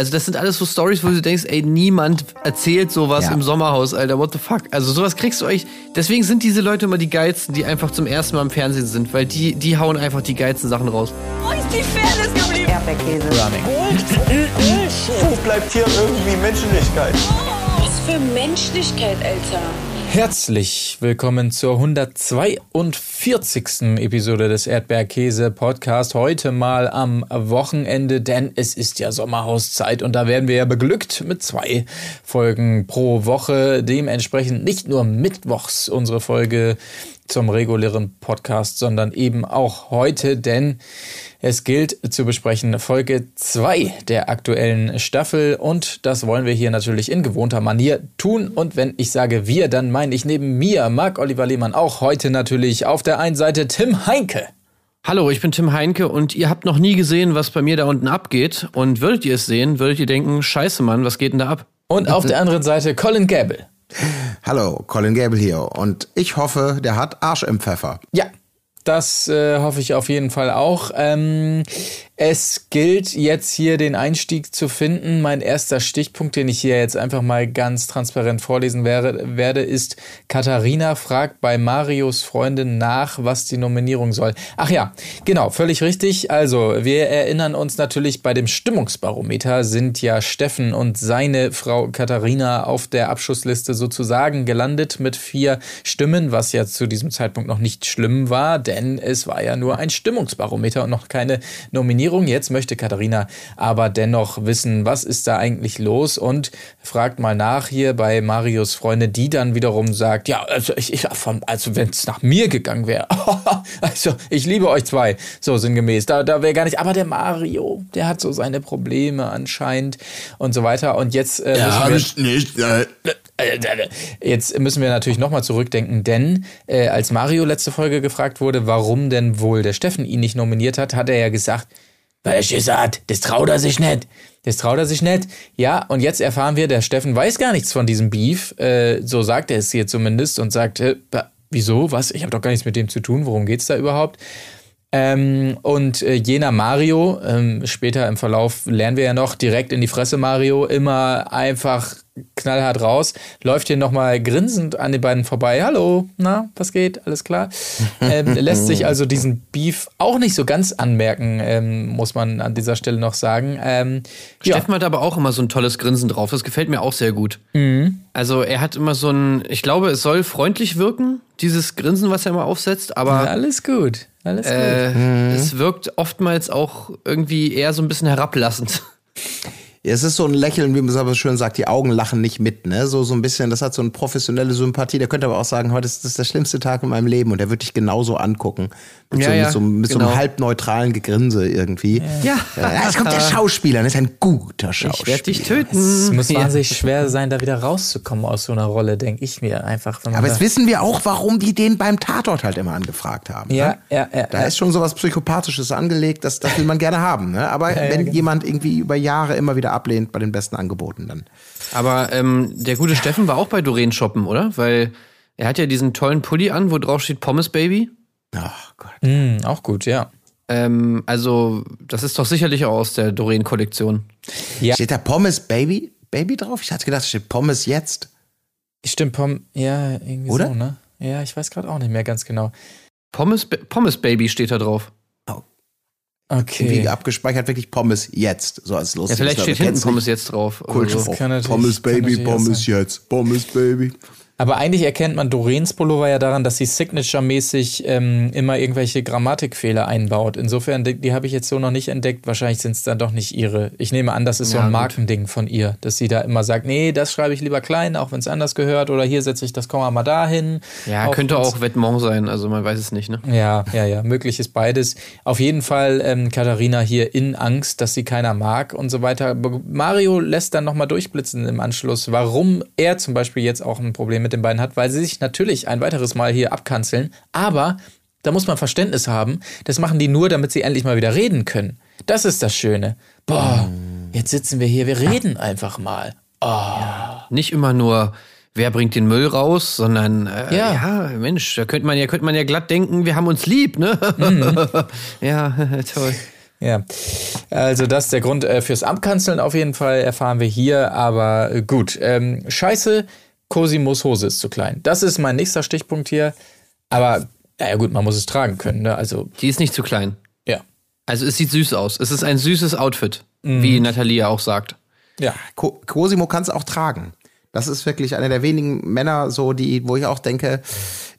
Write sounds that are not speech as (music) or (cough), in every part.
Also das sind alles so Stories, wo du denkst, ey, niemand erzählt sowas Ja. im Sommerhaus, Alter, what the fuck? Also sowas kriegst du euch. Deswegen sind diese Leute immer die geilsten, die einfach zum ersten Mal im Fernsehen sind, weil die, die hauen einfach die geilsten Sachen raus. Wo ist die Fairness geblieben? Erdbeerkäse. Wo bleibt hier irgendwie Menschlichkeit? Was für Menschlichkeit, Alter. Herzlich willkommen zur 142. Episode des Erdbeerkäse Podcast. Heute mal am Wochenende, denn es ist ja Sommerhauszeit und da werden wir ja beglückt mit zwei Folgen pro Woche. Dementsprechend nicht nur mittwochs unsere Folge zum regulären Podcast, sondern eben auch heute, denn es gilt zu besprechen Folge 2 der aktuellen Staffel und das wollen wir hier natürlich in gewohnter Manier tun. Und wenn ich sage wir, dann meine ich neben mir Marc-Oliver Lehmann auch heute natürlich auf der einen Seite Tim Heinke. Hallo, ich bin Tim Heinke und ihr habt noch nie gesehen, was bei mir da unten abgeht. Und würdet ihr es sehen, würdet ihr denken, scheiße Mann, was geht denn da ab? Und auf der anderen Seite Colin Gable. Hallo, Colin Gable hier. Und ich hoffe, der hat Arsch im Pfeffer. Ja, das äh, hoffe ich auf jeden Fall auch. Ähm, es gilt jetzt hier den Einstieg zu finden. Mein erster Stichpunkt, den ich hier jetzt einfach mal ganz transparent vorlesen wäre, werde, ist, Katharina fragt bei Marios Freundin nach, was die Nominierung soll. Ach ja, genau, völlig richtig. Also, wir erinnern uns natürlich, bei dem Stimmungsbarometer sind ja Steffen und seine Frau Katharina auf der Abschussliste sozusagen gelandet mit vier Stimmen, was ja zu diesem Zeitpunkt noch nicht schlimm war, denn es war ja nur ein Stimmungsbarometer und noch keine Nominierung. Jetzt möchte Katharina aber dennoch wissen, was ist da eigentlich los und fragt mal nach hier bei Marios Freunde, die dann wiederum sagt, ja, also ich, ich also wenn es nach mir gegangen wäre, (laughs) also ich liebe euch zwei, so sinngemäß, da, da wäre gar nicht, aber der Mario, der hat so seine Probleme anscheinend und so weiter und jetzt äh, müssen wir, nicht. Äh, Jetzt müssen wir natürlich nochmal zurückdenken, denn äh, als Mario letzte Folge gefragt wurde, warum denn wohl der Steffen ihn nicht nominiert hat, hat er ja gesagt, weil ich gesagt, das traut er sich nicht. Das traut er sich nicht. Ja, und jetzt erfahren wir, der Steffen weiß gar nichts von diesem Beef. Äh, so sagt er es hier zumindest und sagt, äh, wieso, was? Ich habe doch gar nichts mit dem zu tun. Worum geht's da überhaupt? Ähm, und äh, jener Mario, ähm, später im Verlauf lernen wir ja noch, direkt in die Fresse Mario, immer einfach knallhart raus, läuft hier nochmal grinsend an den beiden vorbei. Hallo, na, was geht? Alles klar? Ähm, (laughs) lässt sich also diesen Beef auch nicht so ganz anmerken, ähm, muss man an dieser Stelle noch sagen. Ähm, ja, Steffen hat aber auch immer so ein tolles Grinsen drauf. Das gefällt mir auch sehr gut. Also er hat immer so ein, ich glaube, es soll freundlich wirken, dieses Grinsen, was er immer aufsetzt, aber alles gut. Alles gut. äh, es wirkt oftmals auch irgendwie eher so ein bisschen herablassend. (laughs) Es ist so ein Lächeln, wie man es aber schön sagt, die Augen lachen nicht mit, ne? So, so ein bisschen, das hat so eine professionelle Sympathie. Der könnte aber auch sagen, heute ist das der schlimmste Tag in meinem Leben und der wird dich genauso angucken. Mit, Ja, so, ja, mit, so, mit so genau. einem halbneutralen Gegrinse irgendwie. Ja. Ja, jetzt kommt der Schauspieler, das ist ein guter Schauspieler. Ich werde dich töten. es muss Ja. wahnsinnig schwer sein, da wieder rauszukommen aus so einer Rolle, denke ich mir einfach. Aber da- jetzt wissen wir auch, warum die den beim Tatort halt immer angefragt haben. Ja, ne? ja, ja, Da ja. ist schon sowas Psychopathisches angelegt, das, das will man gerne haben. Ne? Aber wenn genau. jemand irgendwie über Jahre immer wieder ablehnt bei den besten Angeboten, dann. Aber ähm, der gute Steffen war auch bei Doreen shoppen, oder? Weil er hat ja diesen tollen Pulli an, wo drauf steht Pommes Baby. Ach Gott. Hm, auch gut, ja. Ähm, also, das ist doch sicherlich auch aus der Doreen-Kollektion. Ja. Steht da Pommes Baby, Baby drauf? Ich hatte gedacht, es steht Pommes jetzt. Stimmt, Pom ja, irgendwie Oder? so, ne? Ja, ich weiß gerade auch nicht mehr ganz genau. Pommes, Pommes Baby steht da drauf. Okay. Wie abgespeichert wirklich Pommes jetzt. So als los. Ja, vielleicht steht hinten Pommes jetzt drauf. Kult. so. Pommes Baby, Pommes jetzt. Pommes Baby. Aber eigentlich erkennt man Doreens Pullover ja daran, dass sie Signature-mäßig ähm, immer irgendwelche Grammatikfehler einbaut. Insofern, die, die habe ich jetzt so noch nicht entdeckt. Wahrscheinlich sind es dann doch nicht ihre. Ich nehme an, das ist so Ja, ein gut. Markending von ihr, dass sie da immer sagt, nee, das schreibe ich lieber klein, auch wenn es anders gehört. Oder hier setze ich das Komma mal dahin. Ja, könnte wenn's- auch Vetements sein, also man weiß es nicht, ne? Ja, ja, ja, möglich ist beides. Auf jeden Fall ähm, Katharina hier in Angst, dass sie keiner mag und so weiter. Mario lässt dann nochmal durchblitzen im Anschluss, warum er zum Beispiel jetzt auch ein Problem mit den beiden hat, weil sie sich natürlich ein weiteres Mal hier abkanzeln, aber da muss man Verständnis haben. Das machen die nur, damit sie endlich mal wieder reden können. Das ist das Schöne. Boah, jetzt sitzen wir hier, wir reden einfach mal. Nicht immer nur, wer bringt den Müll raus, sondern äh, Ja. ja. Mensch, da könnte man ja könnte man ja glatt denken, wir haben uns lieb, ne? Mhm. (laughs) ja, (laughs) toll. Ja, also das ist der Grund äh, fürs Abkanzeln auf jeden Fall, erfahren wir hier, aber äh, gut. Ähm, scheiße, Cosimos Hose ist zu klein. Das ist mein nächster Stichpunkt hier, aber ja gut, man muss es tragen können, ne? also Die ist nicht zu klein. ja. Also es sieht süß aus. Es ist ein süßes Outfit, wie Nathalie ja auch sagt. Ja, Co Cosimo kann es auch tragen. Das ist wirklich einer der wenigen Männer, so die, wo ich auch denke,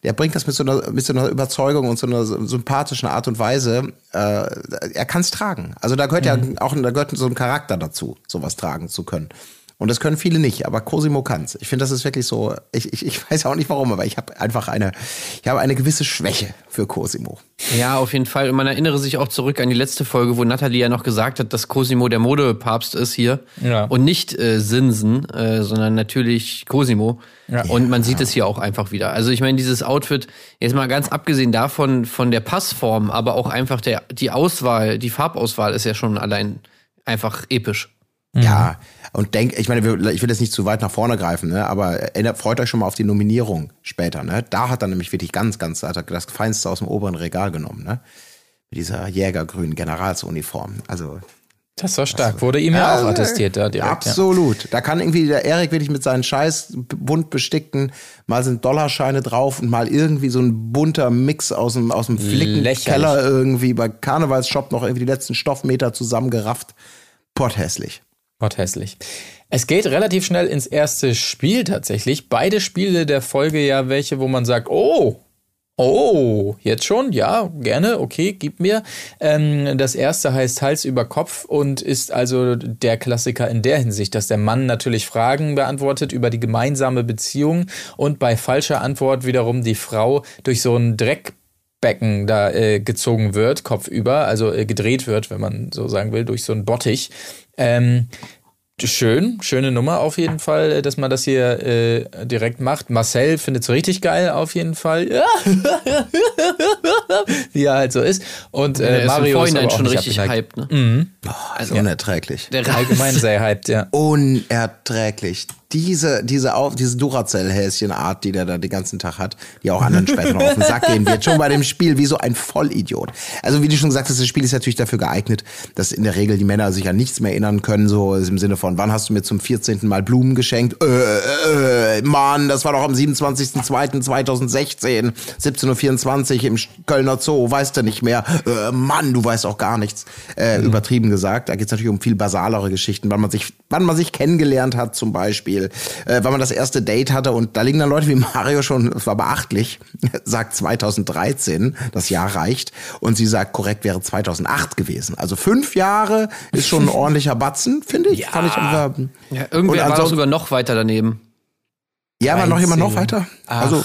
der bringt das mit so einer, mit so einer Überzeugung und so einer sympathischen Art und Weise. Äh, er kann es tragen. Also da gehört ja auch, da gehört so ein Charakter dazu, sowas tragen zu können. Und das können viele nicht, aber Cosimo kann's. Ich finde, das ist wirklich so. Ich, ich, ich (laughs) weiß auch nicht warum, aber ich habe einfach eine, ich habe eine gewisse Schwäche für Cosimo. Ja, auf jeden Fall. Und man erinnere sich auch zurück an die letzte Folge, wo Nathalie ja noch gesagt hat, dass Cosimo der Modepapst ist hier. Ja. Und nicht äh, Sinsen, äh, sondern natürlich Cosimo. Und man sieht es hier auch einfach wieder. Also ich meine, dieses Outfit, jetzt mal ganz abgesehen davon, von der Passform, aber auch einfach der, die Auswahl, die Farbauswahl ist ja schon allein einfach episch. Ja, und denk, ich meine, ich will jetzt nicht zu weit nach vorne greifen, ne? aber freut euch schon mal auf die Nominierung später. Ne? Da hat er nämlich wirklich ganz, ganz, hat er das Feinste aus dem oberen Regal genommen. Ne? Mit dieser jägergrünen Generalsuniform. Also das war stark. Wurde ihm ja auch attestiert da direkt. Absolut. Da kann irgendwie der Erik wirklich mit seinen scheiß bunt bestickten, mal sind Dollarscheine drauf und mal irgendwie so ein bunter Mix aus dem, aus dem Flickenkeller irgendwie bei Karnevalsshop noch irgendwie die letzten Stoffmeter zusammengerafft. Potthässlich. Gott hässlich. Es geht relativ schnell ins erste Spiel tatsächlich. Beide Spiele der Folge ja welche, wo man sagt, oh, oh, jetzt schon? Ja, gerne, okay, gib mir. Ähm, das erste heißt Hals über Kopf und ist also der Klassiker in der Hinsicht, dass der Mann natürlich Fragen beantwortet über die gemeinsame Beziehung und bei falscher Antwort wiederum die Frau durch so einen Dreck Becken da äh, gezogen wird, kopfüber, also äh, gedreht wird, wenn man so sagen will, durch so einen Bottich. Ähm, schön, schöne Nummer auf jeden Fall, äh, dass man das hier äh, direkt macht. Marcel findet es richtig geil auf jeden Fall. Ja. (laughs) Wie er halt so ist. Und äh, ist im Mario ist auch schon nicht richtig hyped, ne? Also unerträglich. Der Allgemein sehr hyped, ja. Unerträglich. Diese, diese, auf, diese Duracell-Häschen-Art, die der da den ganzen Tag hat, die auch anderen später noch auf den Sack gehen wird, schon bei dem Spiel wie so ein Vollidiot. Also wie du schon gesagt hast, das Spiel ist natürlich dafür geeignet, dass in der Regel die Männer sich an nichts mehr erinnern können, so im Sinne von, wann hast du mir zum 14. Mal Blumen geschenkt? Äh, äh, Mann, das war doch am 27.02.2016, 17.24 Uhr im Kölner Zoo, weißt du nicht mehr. Äh, Mann, du weißt auch gar nichts. Äh, Übertrieben gesagt, da geht es natürlich um viel basalere Geschichten, wann man sich, wann man sich kennengelernt hat zum Beispiel, äh, wann man das erste Date hatte und da liegen dann Leute wie Mario schon, es war beachtlich, (laughs) sagt 2013, das Jahr reicht und sie sagt korrekt wäre 2008 gewesen. Also fünf Jahre ist schon ein (laughs) ordentlicher Batzen, finde ich. Fand ich irgendwie, Ja, irgendwer war sogar noch weiter daneben. ja, war noch jemand noch 13. weiter? Ach, Also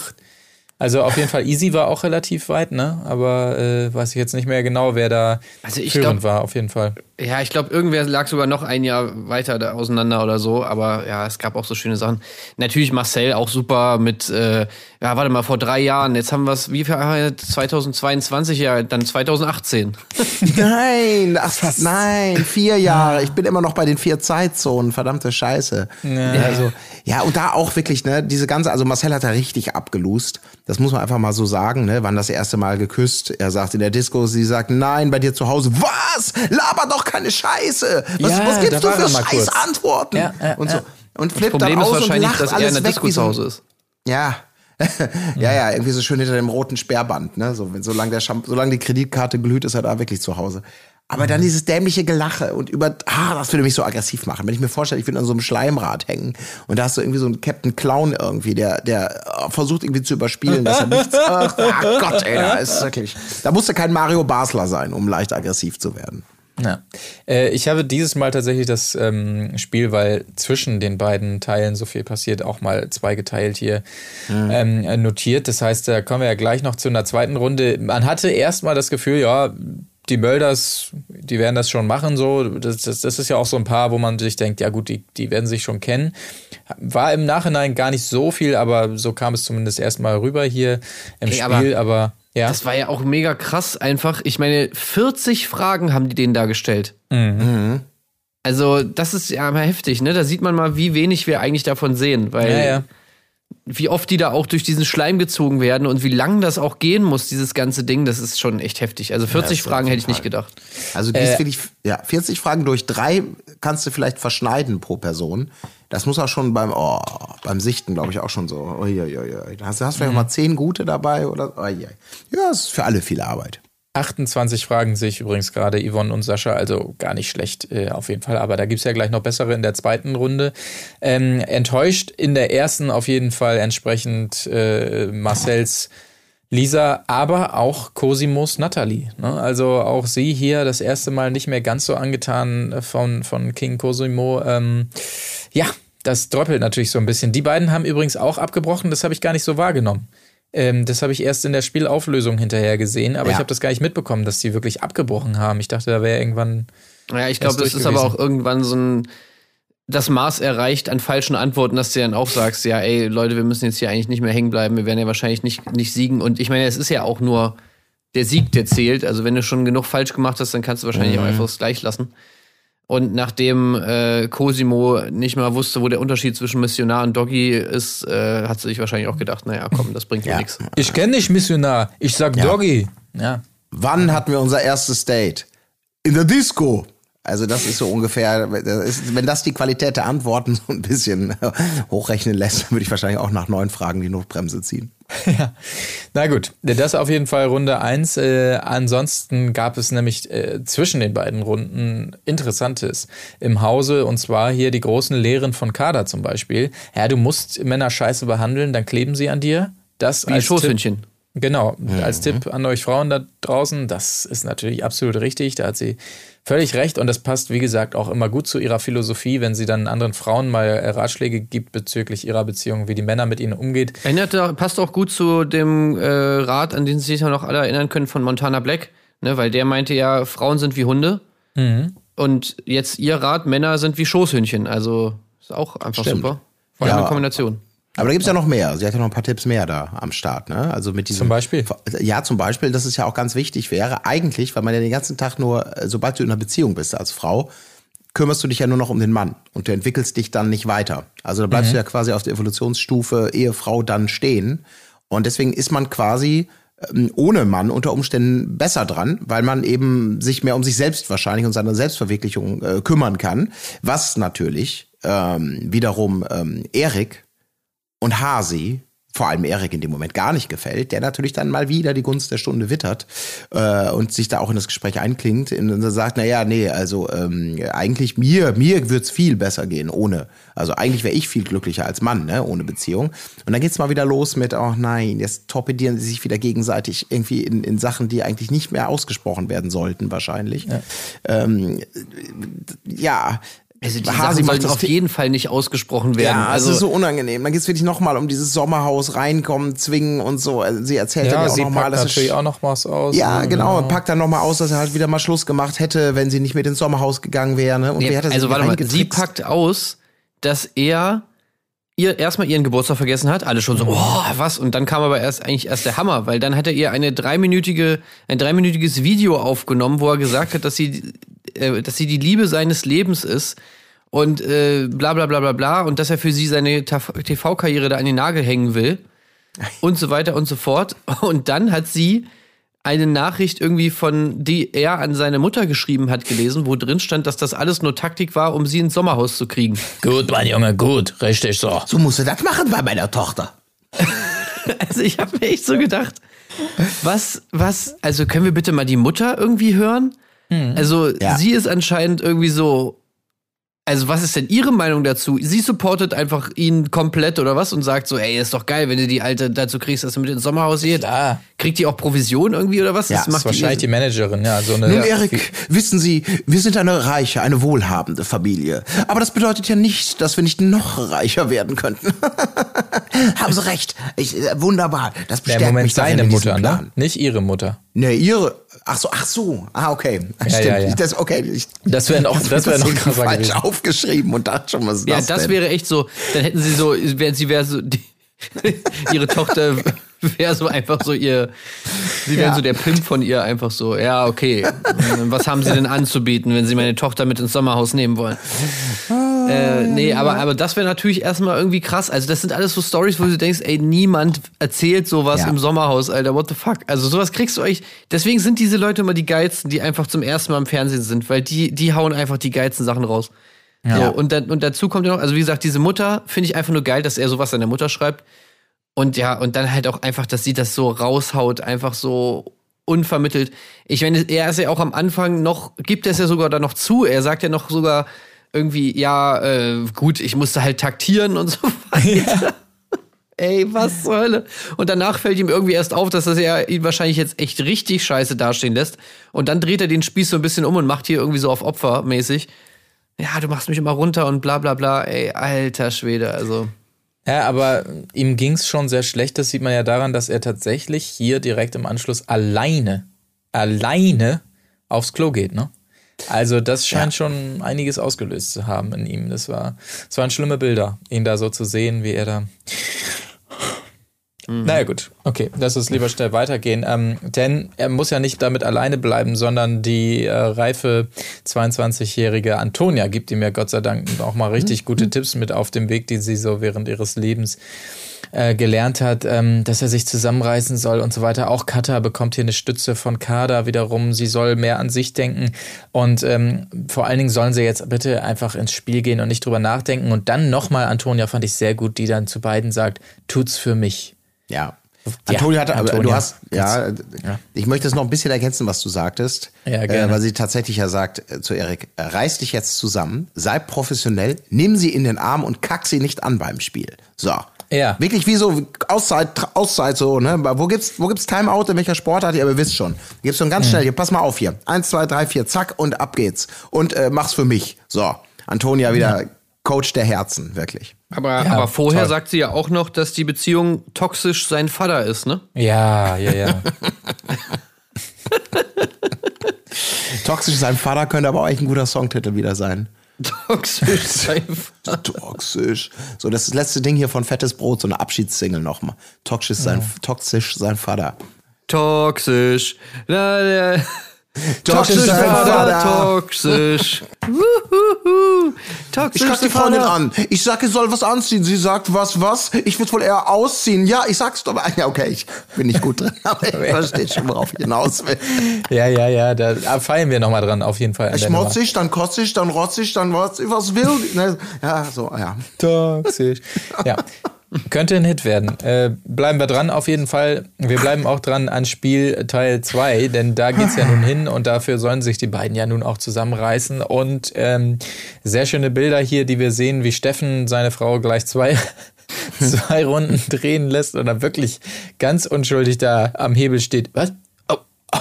Also auf jeden Fall Easy war auch relativ weit, ne? Aber äh, weiß ich jetzt nicht mehr genau, wer da Also ich führend glaub- war, auf jeden Fall. Ja, ich glaube, irgendwer lag sogar noch ein Jahr weiter da auseinander oder so, aber ja, es gab auch so schöne Sachen. Natürlich Marcel auch super mit, äh, ja, warte mal, vor drei Jahren, jetzt haben wir es, wie viel, ah, 2022, ja, dann 2018. (laughs) Nein, ach, nein, vier Jahre. Ich bin immer noch bei den vier Zeitzonen, verdammte Scheiße. Ja. Also, ja, und da auch wirklich, ne, diese ganze, also Marcel hat da richtig abgelust. Das muss man einfach mal so sagen, ne, wann das erste Mal geküsst. Er sagt in der Disco, sie sagt, nein, bei dir zu Hause. Was? Laber doch keine Scheiße. Was, Ja, was gibst du für er mal scheiß kurz. Antworten? Ja, ja, und so. Und flippt Problem dann ist aus und wahrscheinlich, lacht dass er in alles der weg Disco wie zu so ist. (laughs) ja. ja, ja, irgendwie so schön hinter dem roten Sperrband, ne? So, wenn, solange, der Scham solange die Kreditkarte glüht, ist er da wirklich zu Hause. Aber dann dieses dämliche Gelache und über, ah, das würde mich so aggressiv machen. Wenn ich mir vorstelle, ich würde an so einem Schleimrad hängen und da hast du irgendwie so einen Captain Clown irgendwie, der, der versucht irgendwie zu überspielen, dass er nichts, ach, (laughs) ach Gott, ey, da ist wirklich, da musste kein Mario Basler sein, um leicht aggressiv zu werden. Ja. Äh, ich habe dieses Mal tatsächlich das ähm, Spiel, weil zwischen den beiden Teilen so viel passiert, auch mal zweigeteilt hier ähm, äh, notiert. Das heißt, da kommen wir ja gleich noch zu einer zweiten Runde. Man hatte erstmal das Gefühl, ja, die Mölders, die werden das schon machen, so. Das, das, das ist ja auch so ein paar, wo man sich denkt, ja gut, die, die werden sich schon kennen. War im Nachhinein gar nicht so viel, aber so kam es zumindest erstmal rüber hier im aber Spiel, aber, ja. Das war ja auch mega krass einfach. Ich meine, 40 Fragen haben die denen da gestellt. Also, das ist ja mal heftig, ne? Da sieht man mal, wie wenig wir eigentlich davon sehen, weil ja, ja. Wie oft die da auch durch diesen Schleim gezogen werden und wie lang das auch gehen muss, dieses ganze Ding, das ist schon echt heftig. Also 40 Ja, Fragen hätte ich nicht gedacht. Also du gehst wirklich, ja, 40 Fragen durch drei kannst du vielleicht verschneiden pro Person. Das muss auch schon beim, oh, beim Sichten, glaube ich, auch schon so. Uiuiui. Hast, hast du vielleicht mal zehn gute dabei oder? Uiui. Ja, es ist für alle viel Arbeit. 28 Fragen sehe ich übrigens gerade Yvonne und Sascha, also gar nicht schlecht äh, auf jeden Fall. Aber da gibt es ja gleich noch bessere in der zweiten Runde. Ähm, enttäuscht in der ersten auf jeden Fall entsprechend äh, Marcells Lisa, aber auch Cosimos Natalie. Ne? Also auch sie hier das erste Mal nicht mehr ganz so angetan von, von King Cosimo. Ähm, ja, das dröppelt natürlich so ein bisschen. Die beiden haben übrigens auch abgebrochen, das habe ich gar nicht so wahrgenommen. Ähm, das habe ich erst in der Spielauflösung hinterher gesehen, aber Ja. ich habe das gar nicht mitbekommen, dass die wirklich abgebrochen haben. Ich dachte, da wäre irgendwann. Ja, ich glaube, das ist aber auch irgendwann so ein das Maß erreicht an falschen Antworten, dass du dann auch sagst, ja, ey, Leute, wir müssen jetzt hier eigentlich nicht mehr hängen bleiben, wir werden ja wahrscheinlich nicht, nicht siegen. Und ich meine, es ist ja auch nur der Sieg, der zählt. Also wenn du schon genug falsch gemacht hast, dann kannst du wahrscheinlich auch einfach es gleich lassen. Und nachdem äh, Cosimo nicht mal wusste, wo der Unterschied zwischen Missionar und Doggy ist, äh, hat sie sich wahrscheinlich auch gedacht, naja, komm, das bringt mir Ja. nichts. Ich kenne nicht Missionar, ich sag Doggy. Ja. Wann hatten wir unser erstes Date? In der Disco. Also das ist so ungefähr, das ist, wenn das die Qualität der Antworten so ein bisschen (laughs) hochrechnen lässt, dann würde ich wahrscheinlich auch nach neun Fragen die Notbremse ziehen. (laughs) Ja. Na gut, das auf jeden Fall Runde 1. Äh, ansonsten gab es nämlich äh, zwischen den beiden Runden Interessantes im Hause und zwar hier die großen Lehren von Kader zum Beispiel. Ja, du musst Männer scheiße behandeln, dann kleben sie an dir. Das Wie als Tipp, Schoßhündchen. Genau, als Tipp an euch Frauen da draußen, das ist natürlich absolut richtig, da hat sie völlig recht und das passt, wie gesagt, auch immer gut zu ihrer Philosophie, wenn sie dann anderen Frauen mal äh, Ratschläge gibt bezüglich ihrer Beziehung, wie die Männer mit ihnen umgeht. Erinnert, passt auch gut zu dem äh, Rat, an den Sie sich ja noch alle erinnern können von Montana Black, ne, weil der meinte ja, Frauen sind wie Hunde. Und jetzt Ihr Rat, Männer sind wie Schoßhündchen. Also ist auch einfach Stimmt. super. Vor allem Ja. eine Kombination. Aber da gibt's ja noch mehr. Sie hat ja noch ein paar Tipps mehr da am Start, ne? Also mit diesem. Zum Beispiel? Ja, zum Beispiel, das ist ja auch ganz wichtig wäre, eigentlich, weil man ja den ganzen Tag nur, äh, sobald du in einer Beziehung bist als Frau, kümmerst du dich ja nur noch um den Mann und du entwickelst dich dann nicht weiter. Also da bleibst du ja quasi auf der Evolutionsstufe Ehefrau dann stehen. Und deswegen ist man quasi ähm, ohne Mann unter Umständen besser dran, weil man eben sich mehr um sich selbst wahrscheinlich und seine Selbstverwirklichung äh, kümmern kann. Was natürlich ähm, wiederum ähm, Erik und Hasi, vor allem Erik in dem Moment gar nicht gefällt, der natürlich dann mal wieder die Gunst der Stunde wittert äh, und sich da auch in das Gespräch einklingt und dann sagt, naja, nee, also ähm, eigentlich mir, mir wird's viel besser gehen ohne, also eigentlich wäre ich viel glücklicher als Mann, ne, ohne Beziehung. Und dann geht's mal wieder los mit, oh nein, jetzt torpedieren sie sich wieder gegenseitig irgendwie in, in Sachen, die eigentlich nicht mehr ausgesprochen werden sollten, wahrscheinlich. Ja, ähm, ja Also die Hasi Sachen sollten auf jeden Fall nicht ausgesprochen werden. ja, also es ist so unangenehm. Dann geht's wirklich nochmal um dieses Sommerhaus reinkommen, zwingen und so. Also Sie erzählt dann Ja, ja auch nochmal, dass natürlich es, auch noch was aus. ja, ne? genau, und packt dann nochmal aus, dass er halt wieder mal Schluss gemacht hätte, wenn sie nicht mit ins Sommerhaus gegangen wäre. Ne? Und Nee, wer hat das also warte mal, sie packt aus, dass er ihr erstmal ihren Geburtstag vergessen hat. Alle schon so, oh, was? Und dann kam aber erst eigentlich erst der Hammer, weil dann hat er ihr eine dreiminütige, ein dreiminütiges Video aufgenommen, wo er gesagt hat, dass sie, äh, dass sie die Liebe seines Lebens ist und äh, bla bla bla bla bla und dass er für sie seine TV-Karriere da an den Nagel hängen will und so weiter und so fort. Und dann hat sie eine Nachricht irgendwie von, die er an seine Mutter geschrieben hat, gelesen, wo drin stand, dass das alles nur Taktik war, um sie ins Sommerhaus zu kriegen. Gut, mein Junge, gut, richtig so. So musst du das machen bei meiner Tochter. (laughs) Also ich habe mir echt so gedacht, was, was, also können wir bitte mal die Mutter irgendwie hören? Also Ja. sie ist anscheinend irgendwie so, also was ist denn ihre Meinung dazu? Sie supportet einfach ihn komplett oder was und sagt so, ey, ist doch geil, wenn du die Alte dazu kriegst, dass du mit ins Sommerhaus geht. Klar. Kriegt die auch Provision irgendwie oder was? Ja, Das ist wahrscheinlich die die Managerin, ja. So eine, Nun, ja. Erik, wissen Sie, wir sind eine reiche, eine wohlhabende Familie. Aber das bedeutet ja nicht, dass wir nicht noch reicher werden könnten. (laughs) Haben Sie recht. Ich, äh, wunderbar. Das Der bestärkt Moment mich seine Mutter, Plan. ne? Nicht ihre Mutter. Ne, ihre. Ach so, ach so. Ah, okay. Ja, ja, ja. Das, okay. Ich, Das wäre noch, das wäre noch krasser falsch gewesen. aufgeschrieben und dachte schon, was ist Ja, das das denn? wäre echt so, dann hätten sie so, wär, sie wäre so, die, (laughs) ihre Tochter wäre so einfach so ihr, sie wäre Ja. so der Pimp von ihr einfach so, ja, okay, was haben sie denn anzubieten, wenn sie meine Tochter mit ins Sommerhaus nehmen wollen? Äh, nee, aber, aber das wäre natürlich erstmal irgendwie krass. Also, das sind alles so Stories, wo du denkst, ey, niemand erzählt sowas Ja. im Sommerhaus, Alter, what the fuck. Also, sowas kriegst du euch. Deswegen sind diese Leute immer die geilsten, die einfach zum ersten Mal im Fernsehen sind, weil die, die hauen einfach die geilsten Sachen raus. So, und, dann, und dazu kommt ja noch, also wie gesagt, diese Mutter finde ich einfach nur geil, dass er sowas seiner Mutter schreibt. Und ja, und dann halt auch einfach, dass sie das so raushaut, einfach so unvermittelt. Ich meine, er ist ja auch am Anfang noch, gibt es ja sogar da noch zu. Er sagt ja noch sogar irgendwie, ja, äh, gut, ich musste halt taktieren und so (laughs) weiter. Ey, was zur Hölle? Und danach fällt ihm irgendwie erst auf, dass das ja ihn wahrscheinlich jetzt echt richtig scheiße dastehen lässt. Und dann dreht er den Spieß so ein bisschen um und macht hier irgendwie so auf Opfer mäßig. Ja, du machst mich immer runter und bla bla bla. Ey, alter Schwede, also. Ja, aber ihm ging's schon sehr schlecht. Das sieht man ja daran, dass er tatsächlich hier direkt im Anschluss alleine, alleine aufs Klo geht, ne? Also das scheint schon einiges ausgelöst zu haben in ihm. Das war, das waren schlimme Bilder, ihn da so zu sehen, wie er da. Naja gut, okay, lass uns lieber schnell weitergehen. Ähm, denn er muss ja nicht damit alleine bleiben, sondern die äh, reife 22-jährige Antonia gibt ihm ja Gott sei Dank auch mal richtig gute Tipps mit auf dem Weg, die sie so während ihres Lebens äh, gelernt hat, ähm, dass er sich zusammenreißen soll und so weiter. Auch Kata bekommt hier eine Stütze von Kada wiederum. Sie soll mehr an sich denken und ähm, vor allen Dingen sollen sie jetzt bitte einfach ins Spiel gehen und nicht drüber nachdenken. Und dann nochmal Antonia fand ich sehr gut, die dann zu beiden sagt, tut's für mich. Ja. Ja, Antonio hatte, aber du Antonia. hast, ja, Ja. ich möchte es noch ein bisschen ergänzen, was du sagtest. Ja, Äh, gerne. weil sie tatsächlich ja sagt äh, zu Erik, äh, reiß dich jetzt zusammen, sei professionell, nimm sie in den Arm und kack sie nicht an beim Spiel. So. Ja. Wirklich wie so Auszeit, Auszeit so, ne? Wo gibt's, wo gibt's Timeout, in welcher Sportart? Ihr wisst schon. Gibt's so ganz schnell, hier, pass mal auf hier. Eins, zwei, drei, vier, zack und ab geht's. Und äh, mach's für mich. So. Antonia wieder Coach der Herzen, wirklich. Aber, Ja, aber vorher toll. sagt sie ja auch noch, dass die Beziehung toxisch sein Vater ist, ne? Ja, ja, ja. (laughs) Toxisch sein Vater könnte aber auch echt ein guter Songtitel wieder sein. Toxisch sein Vater. (laughs) Toxisch. So, das ist das letzte Ding hier von Fettes Brot, so eine Abschiedssingle nochmal. Toxisch sein, toxisch sein Vater. Toxisch. La, la. Toxisch sein Vater. Toxisch. Toxisch Ich kacke die Freundin an. Ich sag, ich soll was anziehen. Sie sagt, was, was? Ich würde wohl eher ausziehen. Ja, ich sag's doch. Ja, okay, ich bin nicht gut drin, (laughs) aber ich verstehe schon, worauf ich hinaus will. Ja, ja, ja, da feiern wir nochmal dran, auf jeden Fall. Nummer. Schmutzig, dann kotzig, dann rotzig, dann was, was will. Ne? Ja, so, ja. Toxisch. Ja. (laughs) Könnte ein Hit werden. Äh, bleiben wir dran auf jeden Fall. Wir bleiben auch dran an Spiel Teil 2, denn da geht's ja nun hin und dafür sollen sich die beiden ja nun auch zusammenreißen. Und ähm, sehr schöne Bilder hier, die wir sehen, wie Steffen seine Frau gleich zwei, (laughs) zwei Runden drehen lässt und er wirklich ganz unschuldig da am Hebel steht. Was? Oh, oh,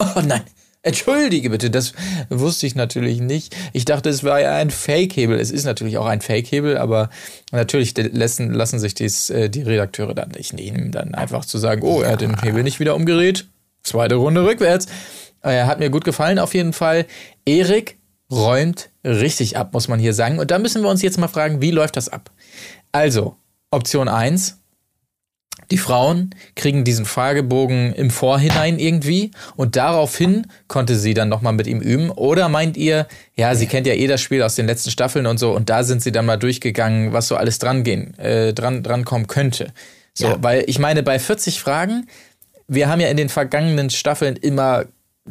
oh nein. Entschuldige bitte, das wusste ich natürlich nicht. Ich dachte, es war ja ein Fake-Hebel. Es ist natürlich auch ein Fake-Hebel, aber natürlich lassen, lassen sich dies, äh, die Redakteure dann nicht nehmen, dann einfach zu sagen, oh, er hat den Hebel nicht wieder umgedreht. Zweite Runde rückwärts. Er hat mir gut gefallen auf jeden Fall. Erik räumt richtig ab, muss man hier sagen. Und da müssen wir uns jetzt mal fragen, wie läuft das ab? Also, Option 1, die Frauen kriegen diesen Fragebogen im Vorhinein irgendwie und daraufhin konnte sie dann nochmal mit ihm üben. Oder meint ihr, ja, sie kennt ja eh das Spiel aus den letzten Staffeln und so und da sind sie dann mal durchgegangen, was so alles dran gehen, äh, dran, dran kommen könnte. So, Ja. weil ich meine, bei 40 Fragen, wir haben ja in den vergangenen Staffeln immer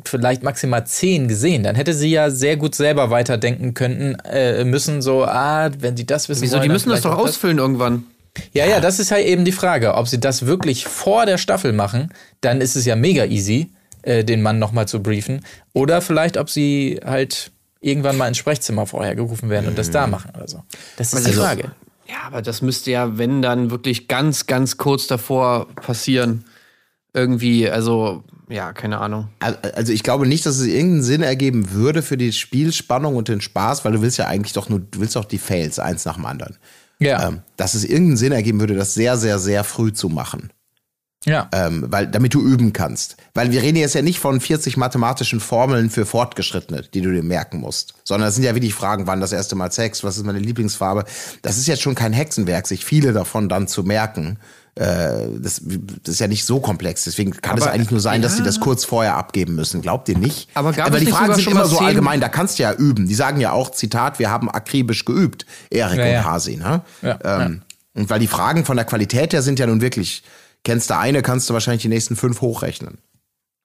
vielleicht maximal 10 gesehen, dann hätte sie ja sehr gut selber weiterdenken können, äh, müssen, so, ah, wenn sie das wissen Wieso? wollen, Die müssen das doch ausfüllen irgendwann. Ja, ja, das ist halt eben die Frage. Ob sie das wirklich vor der Staffel machen, dann ist es ja mega easy, äh, den Mann nochmal zu briefen. Oder vielleicht, ob sie halt irgendwann mal ins Sprechzimmer vorher gerufen werden und das da machen oder so. Das ist die Also- Frage. Ja, aber das müsste ja, wenn dann wirklich ganz, ganz kurz davor passieren. Irgendwie, also, ja, keine Ahnung. Al- Also ich glaube nicht, dass es irgendeinen Sinn ergeben würde für die Spielspannung und den Spaß, weil du willst ja eigentlich doch nur, du willst doch die Fails eins nach dem anderen. Ja. Ähm, dass es irgendeinen Sinn ergeben würde, das sehr, sehr, sehr früh zu machen. Ja. Ähm, weil, damit du üben kannst. Weil wir reden jetzt ja nicht von 40 mathematischen Formeln für Fortgeschrittene, die du dir merken musst. Sondern es sind ja wirklich Fragen, wann das erste Mal Sex, was ist meine Lieblingsfarbe. Das ist jetzt schon kein Hexenwerk, sich viele davon dann zu merken. Äh, das, das ist ja nicht so komplex. Deswegen kann Aber, es eigentlich nur sein, dass ja. sie das kurz vorher abgeben müssen. Glaubt ihr nicht? Aber gab es die Fragen sind immer so allgemein, da kannst du ja üben. Die sagen ja auch, Zitat, wir haben akribisch geübt, Erik Ja, und ja. Hasi. Ne? Ja, ähm, Und weil die Fragen von der Qualität her sind ja nun wirklich, kennst du eine, kannst du wahrscheinlich die nächsten fünf hochrechnen.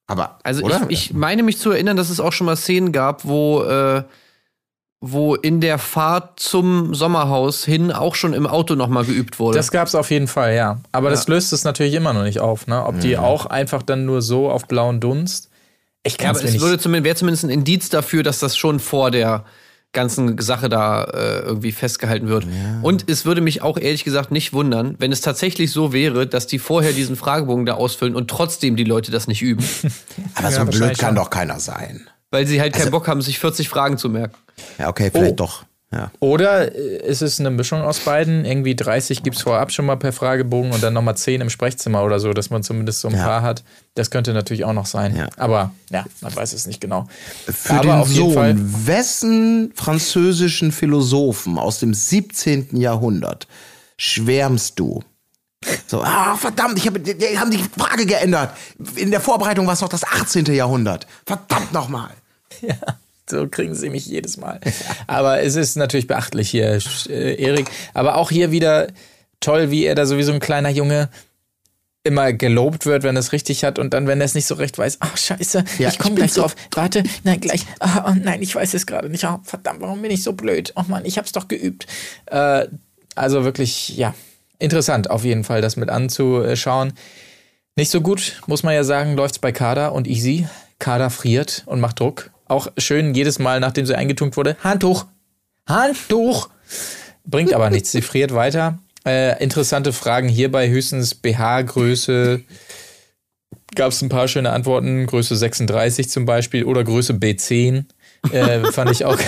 Aber, Also oder? ich, ich meine mich zu erinnern, dass es auch schon mal Szenen gab, wo, äh, wo in der Fahrt zum Sommerhaus hin auch schon im Auto nochmal geübt wurde. Das gab es auf jeden Fall, ja. Aber das löst es natürlich immer noch nicht auf, ne? Ob die auch einfach dann nur so auf blauen Dunst. Ich ja, kann aber es würde zumindest, wäre zumindest ein Indiz dafür, dass das schon vor der ganzen Sache da äh, irgendwie festgehalten wird. Und es würde mich auch ehrlich gesagt nicht wundern, wenn es tatsächlich so wäre, dass die vorher diesen Fragebogen da ausfüllen und trotzdem die Leute das nicht üben. (laughs) aber so Ja, blöd kann doch keiner sein. weil sie halt Also keinen Bock haben, sich 40 Fragen zu merken. Ja, okay, vielleicht Oh. doch. Ja. Oder äh, ist es eine Mischung aus beiden? Irgendwie 30 gibt es vorab schon mal per Fragebogen und dann nochmal 10 im Sprechzimmer oder so, dass man zumindest so ein Ja. paar hat. Das könnte natürlich auch noch sein. Ja. Aber ja, man weiß es nicht genau. Für Aber den auf jeden Fall- wessen französischen Philosophen aus dem 17. Jahrhundert schwärmst du? So, ah, verdammt, ich hab, die, haben die Frage geändert. In der Vorbereitung war es doch das 18. Jahrhundert. Verdammt nochmal. So kriegen sie mich jedes Mal. Aber es ist natürlich beachtlich hier, äh, Erik. Aber auch hier wieder toll, wie er da sowieso ein kleiner Junge immer gelobt wird, wenn er es richtig hat und dann, wenn er es nicht so recht weiß, ach scheiße, Ja, ich komme gleich so- drauf. Warte, nein, gleich. Ah, oh, nein, ich weiß es gerade nicht. Oh, verdammt, warum bin ich so blöd? Oh Mann, ich hab's doch geübt. Äh, also wirklich, ja, interessant auf jeden Fall, das mit anzuschauen. Nicht so gut, muss man ja sagen, läuft's bei Kader und Easy. Kader friert und macht Druck. Auch schön jedes Mal, nachdem sie eingetunkt wurde, Handtuch, Handtuch. Bringt aber nichts, sie friert weiter. Äh, interessante Fragen hierbei, höchstens BH-Größe. Gab es ein paar schöne Antworten, Größe 36 zum Beispiel oder Größe B10. Äh, fand ich auch,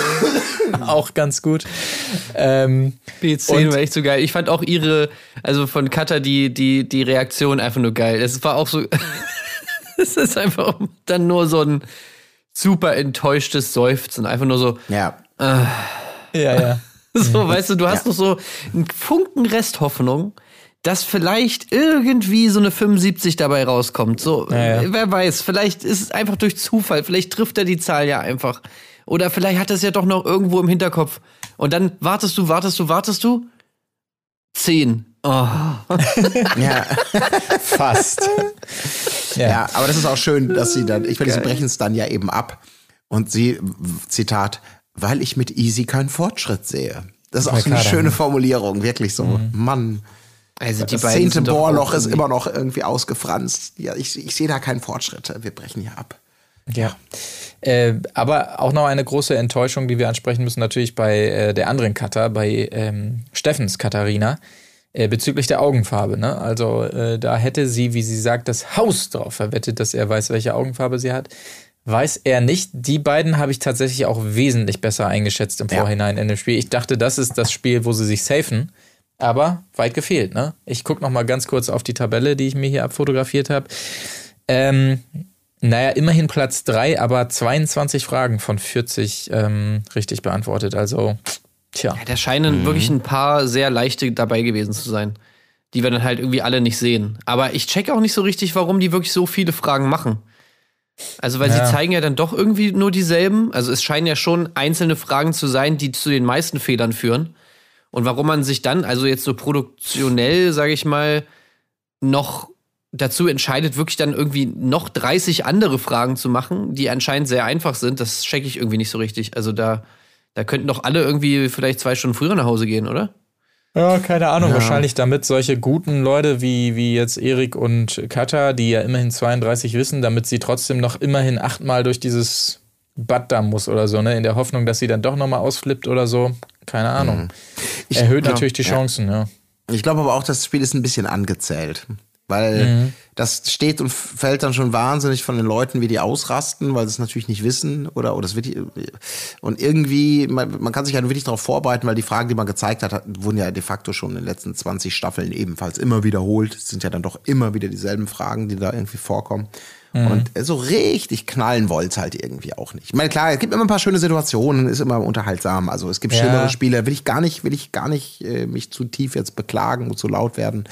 (laughs) auch ganz gut. Ähm, B10 Und- war echt so geil. Ich fand auch ihre, also von Katha die, die, die Reaktion einfach nur geil. Es war auch so, (laughs) es ist einfach dann nur so ein super enttäuschtes Seufzen. Einfach nur so, Ja. ja, ja. (laughs) so, weißt du, du hast noch so einen Funken Resthoffnung, dass vielleicht irgendwie so eine 75 dabei rauskommt. So, Ja, ja. wer weiß, vielleicht ist es einfach durch Zufall, vielleicht trifft er die Zahl ja einfach. Oder vielleicht hat er es ja doch noch irgendwo im Hinterkopf. Und dann wartest du, wartest du, wartest du. Zehn. Oh. (laughs) ja. Fast. Ja, aber das ist auch schön, dass sie dann, ich meine, sie brechen es dann ja eben ab. Und sie, Zitat, weil ich mit Easy keinen Fortschritt sehe. Das ist auch so eine schöne Formulierung, wirklich so. Mann. Also die Das zehnte Bohrloch ist immer noch irgendwie ausgefranst. Ja, ich, ich sehe da keinen Fortschritt. Wir brechen hier ab. Ja. Äh, aber auch noch eine große Enttäuschung, die wir ansprechen müssen, natürlich bei äh, der anderen Cutter, bei ähm, Steffens Katharina, äh, bezüglich der Augenfarbe. Ne? Also äh, da hätte sie, wie sie sagt, das Haus drauf verwettet, dass er weiß, welche Augenfarbe sie hat. Weiß er nicht. Die beiden habe ich tatsächlich auch wesentlich besser eingeschätzt im Ja. Vorhinein in dem Spiel. Ich dachte, das ist das Spiel, wo sie sich safen. Aber weit gefehlt, ne? Ich gucke noch mal ganz kurz auf die Tabelle, die ich mir hier abfotografiert habe. Ähm, naja, immerhin Platz 3, aber 22 Fragen von 40 ähm, richtig beantwortet. Also, tja. Ja, da scheinen wirklich ein paar sehr leichte dabei gewesen zu sein, die wir dann halt irgendwie alle nicht sehen. Aber ich check auch nicht so richtig, warum die wirklich so viele Fragen machen. Also, weil Ja. sie zeigen ja dann doch irgendwie nur dieselben. Also, es scheinen ja schon einzelne Fragen zu sein, die zu den meisten Fehlern führen. Und warum man sich dann, also jetzt so produktionell, sage ich mal, noch dazu entscheidet, wirklich dann irgendwie noch 30 andere Fragen zu machen, die anscheinend sehr einfach sind, das check ich irgendwie nicht so richtig. Also da, da könnten doch alle irgendwie vielleicht zwei Stunden früher nach Hause gehen, oder? Ja, keine Ahnung. Wahrscheinlich damit solche guten Leute wie, wie jetzt Erik und Katha, die ja immerhin 32 wissen, damit sie trotzdem noch immerhin achtmal durch dieses Bad da muss oder so, ne? In der Hoffnung, dass sie dann doch nochmal ausflippt oder so. Keine Ahnung. Ich- Erhöht ja, natürlich die ja. Chancen, ja. Ich glaube aber auch, das Spiel ist ein bisschen angezählt. Weil mhm. das steht und fällt dann schon wahnsinnig von den Leuten, wie die ausrasten, weil sie es natürlich nicht wissen oder, oder es wird, und irgendwie, man, man kann sich ja wirklich darauf vorbereiten, weil die Fragen, die man gezeigt hat, wurden ja de facto schon in den letzten 20 Staffeln ebenfalls immer wiederholt. Es sind ja dann doch immer wieder dieselben Fragen, die da irgendwie vorkommen. Mhm. Und so richtig knallen wollt's halt irgendwie auch nicht. Ich meine, klar, es gibt immer ein paar schöne Situationen, ist immer unterhaltsam. Also es gibt ja. schlimmere Spiele, will ich gar nicht, will ich gar nicht äh, mich zu tief jetzt beklagen und zu laut werden.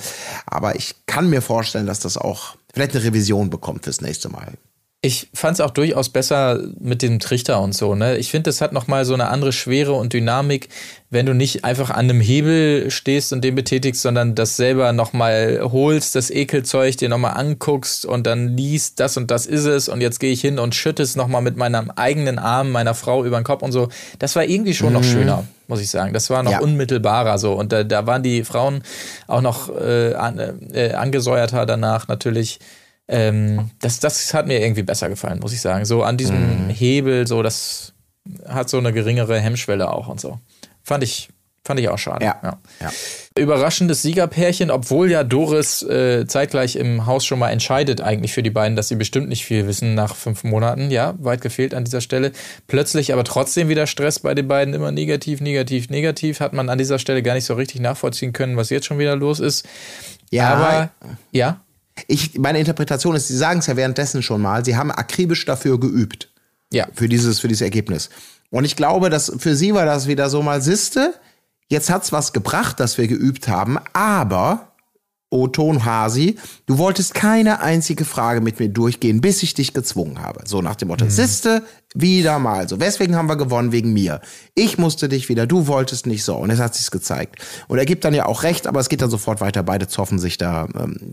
Aber ich kann mir vorstellen, dass das auch vielleicht eine Revision bekommt fürs nächste Mal. Ich fand es auch durchaus besser mit dem Trichter und so. Ne? Ich finde, das hat nochmal so eine andere Schwere und Dynamik, wenn du nicht einfach an einem Hebel stehst und den betätigst, sondern das selber nochmal holst, das Ekelzeug dir nochmal anguckst und dann liest, das und das ist es und jetzt gehe ich hin und schütte es nochmal mit meinem eigenen Arm meiner Frau über den Kopf und so. Das war irgendwie schon mhm. noch schöner, muss ich sagen. Das war noch ja. unmittelbarer so. Und da, da waren die Frauen auch noch äh, an, äh, angesäuerter danach natürlich. Ähm, das, das hat mir irgendwie besser gefallen, muss ich sagen. So an diesem mhm. Hebel, so das hat so eine geringere Hemmschwelle auch und so. Fand ich, fand ich auch schade. Ja. ja. ja. Überraschendes Siegerpärchen, obwohl ja Doris äh, zeitgleich im Haus schon mal entscheidet, eigentlich für die beiden, dass sie bestimmt nicht viel wissen nach fünf Monaten. Ja, weit gefehlt an dieser Stelle. Plötzlich aber trotzdem wieder Stress bei den beiden, immer negativ, negativ, negativ. Hat man an dieser Stelle gar nicht so richtig nachvollziehen können, was jetzt schon wieder los ist. Ja. Aber, ja. Ich, meine Interpretation ist, Sie sagen es ja währenddessen schon mal, Sie haben akribisch dafür geübt. Ja. Für dieses, für dieses Ergebnis. Und ich glaube, dass für Sie war das wieder so mal, Siste, jetzt hat's was gebracht, dass wir geübt haben, aber O Ton Hasi, du wolltest keine einzige Frage mit mir durchgehen, bis ich dich gezwungen habe. So nach dem Motto, mhm. Siste, wieder mal so. Weswegen haben wir gewonnen? Wegen mir. Ich musste dich wieder, du wolltest nicht so. Und es hat sich's gezeigt. Und er gibt dann ja auch recht, aber es geht dann sofort weiter. Beide zoffen sich da. Ähm,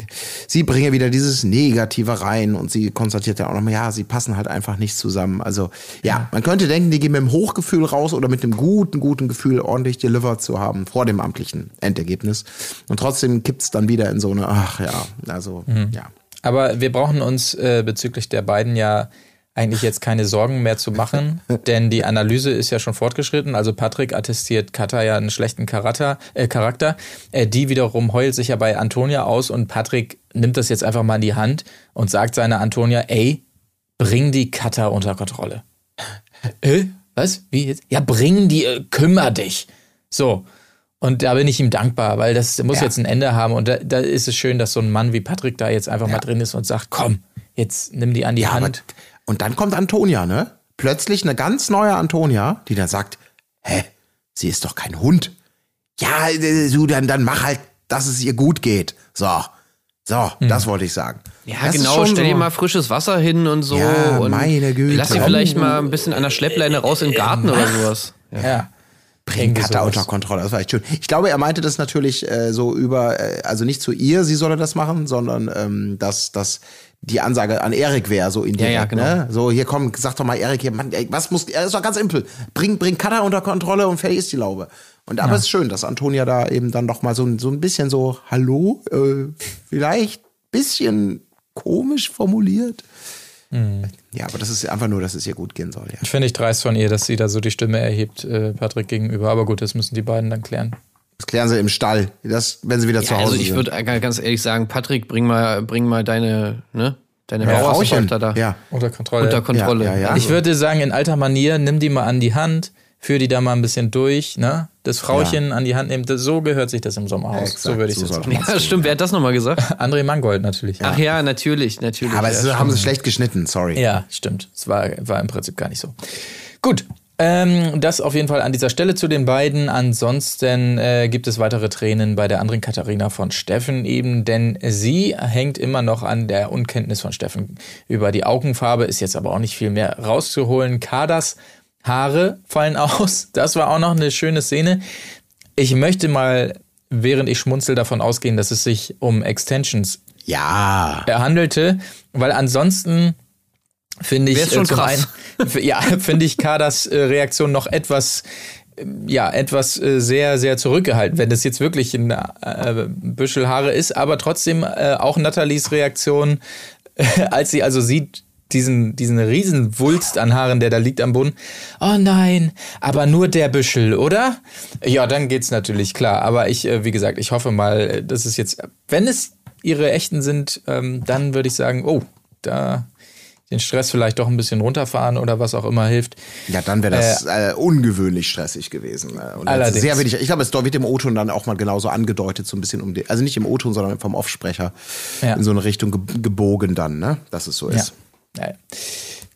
sie bringen wieder dieses Negative rein und sie konstatiert ja auch nochmal, ja, sie passen halt einfach nicht zusammen. Also, ja, man könnte denken, die gehen mit dem Hochgefühl raus oder mit einem guten, guten Gefühl ordentlich delivered zu haben vor dem amtlichen Endergebnis. Und trotzdem kippt's dann wieder in so eine, ach ja, also, mhm. ja. Aber wir brauchen uns äh, bezüglich der beiden ja eigentlich jetzt keine Sorgen mehr zu machen, (laughs) denn die Analyse ist ja schon fortgeschritten. Also Patrick attestiert Kata ja einen schlechten Charakter. Äh, Charakter. Äh, die wiederum heult sich ja bei Antonia aus und Patrick nimmt das jetzt einfach mal in die Hand und sagt seiner Antonia, ey, bring die Kata unter Kontrolle. Äh? Was? Wie jetzt? Ja, bring die, äh, kümmer dich. So. Und da bin ich ihm dankbar, weil das muss ja. jetzt ein Ende haben. Und da, da, ist es schön, dass so ein Mann wie Patrick da jetzt einfach ja. mal drin ist und sagt, komm, jetzt nimm die an die ja, Hand. Und dann kommt Antonia, ne? Plötzlich eine ganz neue Antonia, die dann sagt, hä, sie ist doch kein Hund. Ja, äh, du, dann, dann mach halt, dass es ihr gut geht. So. So, hm. das wollte ich sagen. Ja, das genau. Stell dir mal frisches Wasser hin und so. Ja, und meine Güte. Lass sie vielleicht mal ein bisschen an der Schleppleine raus in den Garten oder sowas. Ja. ja. Bring Kata unter Kontrolle, das war echt schön. Ich glaube, er meinte das natürlich äh, so über, äh, also nicht zu ihr, sie solle das machen, sondern ähm, dass, dass die Ansage an Erik wäre, so indirekt. Ja, ja, genau. ne? So, hier komm, sag doch mal Erik, hier, Mann, ey, was muss, er ist doch ganz simpel. Bring, bring Cutter unter Kontrolle und fertig ist die Laube. Und aber ja. es ist schön, dass Antonia da eben dann noch mal so, so ein bisschen so, hallo, äh, vielleicht bisschen komisch formuliert. Mhm. Ja, aber das ist einfach nur, dass es ihr gut gehen soll. Ja. Ich finde ich dreist von ihr, dass sie da so die Stimme erhebt, äh, Patrick gegenüber. Aber gut, das müssen die beiden dann klären. Das klären sie im Stall, das, wenn sie wieder ja, zu Hause sind. Also ich würde ganz ehrlich sagen, Patrick, bring mal, bring mal deine, ne? Deine ja, Bauerstochter da. Ja. Unter Kontrolle. Unter Kontrolle. Ja, ja, ich würde sagen, in alter Manier, nimm die mal an die Hand, führ die da mal ein bisschen durch, ne? Das Frauchen an die Hand nehmen, so gehört sich das im Sommerhaus. Exakt, so würde ich so jetzt sagen. Ja, stimmt, wer hat das nochmal gesagt? (laughs) André Mangold natürlich. Ach ja, natürlich, natürlich. aber es haben sie schlecht geschnitten, sorry. Ja, stimmt. Es war, war im Prinzip gar nicht so. Gut, ähm, das auf jeden Fall an dieser Stelle zu den beiden. Ansonsten äh, gibt es weitere Tränen bei der anderen Katharina von Steffen eben, denn sie hängt immer noch an der Unkenntnis von Steffen über die Augenfarbe, ist jetzt aber auch nicht viel mehr rauszuholen. Kadas Haare fallen (laughs) aus. Das war auch noch eine schöne Szene. Ich möchte mal, während ich schmunzel, davon ausgehen, dass es sich um Extensions ja. handelte, weil ansonsten finde ich schon äh, zum krass. einen, ja, (laughs) finde ich Kadas äh, Reaktion noch etwas äh, ja, etwas äh, sehr, sehr zurückgehalten, wenn das jetzt wirklich ein äh, Büschel Haare ist, aber trotzdem äh, auch Nathalies Reaktion, (laughs) als sie also sieht, diesen, diesen riesen Wulst an Haaren, der da liegt am Boden. Oh nein, aber nur der Büschel, oder? Ja, dann geht's natürlich klar. Aber ich, wie gesagt, ich hoffe mal, dass es jetzt, wenn es ihre echten sind, ähm, dann würde ich sagen, oh, da den Stress vielleicht doch ein bisschen runterfahren oder was auch immer hilft. Ja, dann wäre das äh, ungewöhnlich stressig gewesen. äh, Und Allerdings. Sehr wenig, ich glaube, es wird im O-Ton dann auch mal genauso angedeutet, so ein bisschen um die, also nicht im O-Ton, sondern vom Offsprecher Ja. in so eine Richtung ge gebogen dann, ne? Dass es so ist. Ja, ja.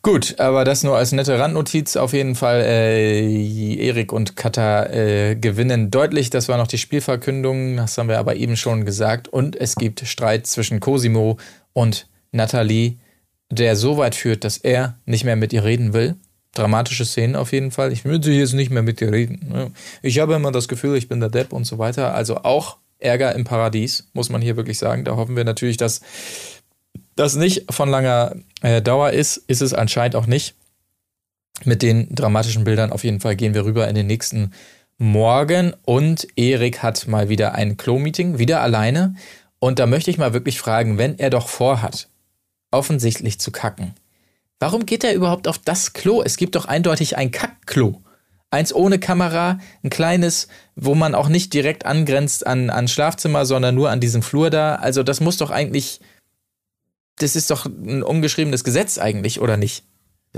Gut, aber das nur als nette Randnotiz. Auf jeden Fall, äh, Erik und Kata äh, gewinnen deutlich. Das war noch die Spielverkündung. Das haben wir aber eben schon gesagt. Und es gibt Streit zwischen Cosimo und Nathalie, der so weit führt, dass er nicht mehr mit ihr reden will. Dramatische Szenen auf jeden Fall. Ich will jetzt nicht mehr mit dir reden. ne? Ich habe immer das Gefühl, ich bin der Depp und so weiter. Also auch Ärger im Paradies, muss man hier wirklich sagen. Da hoffen wir natürlich, dass das nicht von langer äh, Dauer ist, ist es anscheinend auch nicht. Mit den dramatischen Bildern auf jeden Fall gehen wir rüber in den nächsten Morgen und Erik hat mal wieder ein Klo-Meeting, wieder alleine. Und da möchte ich mal wirklich fragen, wenn er doch vorhat, offensichtlich zu kacken, warum geht er überhaupt auf das Klo? Es gibt doch eindeutig ein Kackklo. Eins ohne Kamera, ein kleines, wo man auch nicht direkt angrenzt an, an Schlafzimmer, sondern nur an diesem Flur da. Also das muss doch eigentlich das ist doch ein ungeschriebenes Gesetz eigentlich, oder nicht?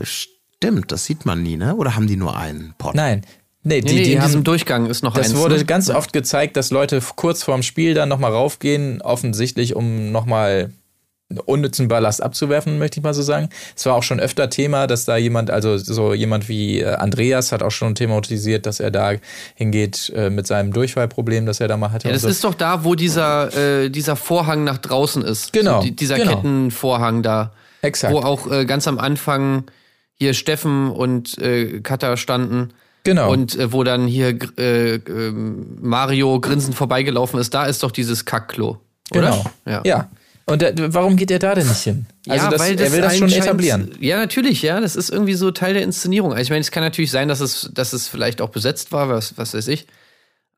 Stimmt, das sieht man nie, ne? Oder haben die nur einen Pot? Nein. Nee, die, Nee, die in haben, diesem Durchgang ist noch das eins. wurde ne? ganz oft gezeigt, dass Leute kurz vorm Spiel dann nochmal raufgehen, offensichtlich, um nochmal unnützen Ballast abzuwerfen, möchte ich mal so sagen. Es war auch schon öfter Thema, dass da jemand, also so jemand wie äh, Andreas hat auch schon thematisiert, dass er da hingeht äh, mit seinem Durchfallproblem, das er da mal hatte. Ja, das so. ist doch da, wo dieser, äh, dieser Vorhang nach draußen ist. Genau, So, die, dieser genau. Kettenvorhang da. Exakt. Wo auch äh, ganz am Anfang hier Steffen und äh, Katha standen. Genau. Und äh, wo dann hier äh, ähm, Mario grinsend vorbeigelaufen ist, da ist doch dieses Kackklo. Oder? Genau. Ja. ja. Und äh, warum geht er da denn nicht hin? Also ja, das, weil das er will das schon etablieren. Ja, natürlich, ja. Das ist irgendwie so Teil der Inszenierung. Also ich meine, es kann natürlich sein, dass es, dass es vielleicht auch besetzt war, was, was weiß ich.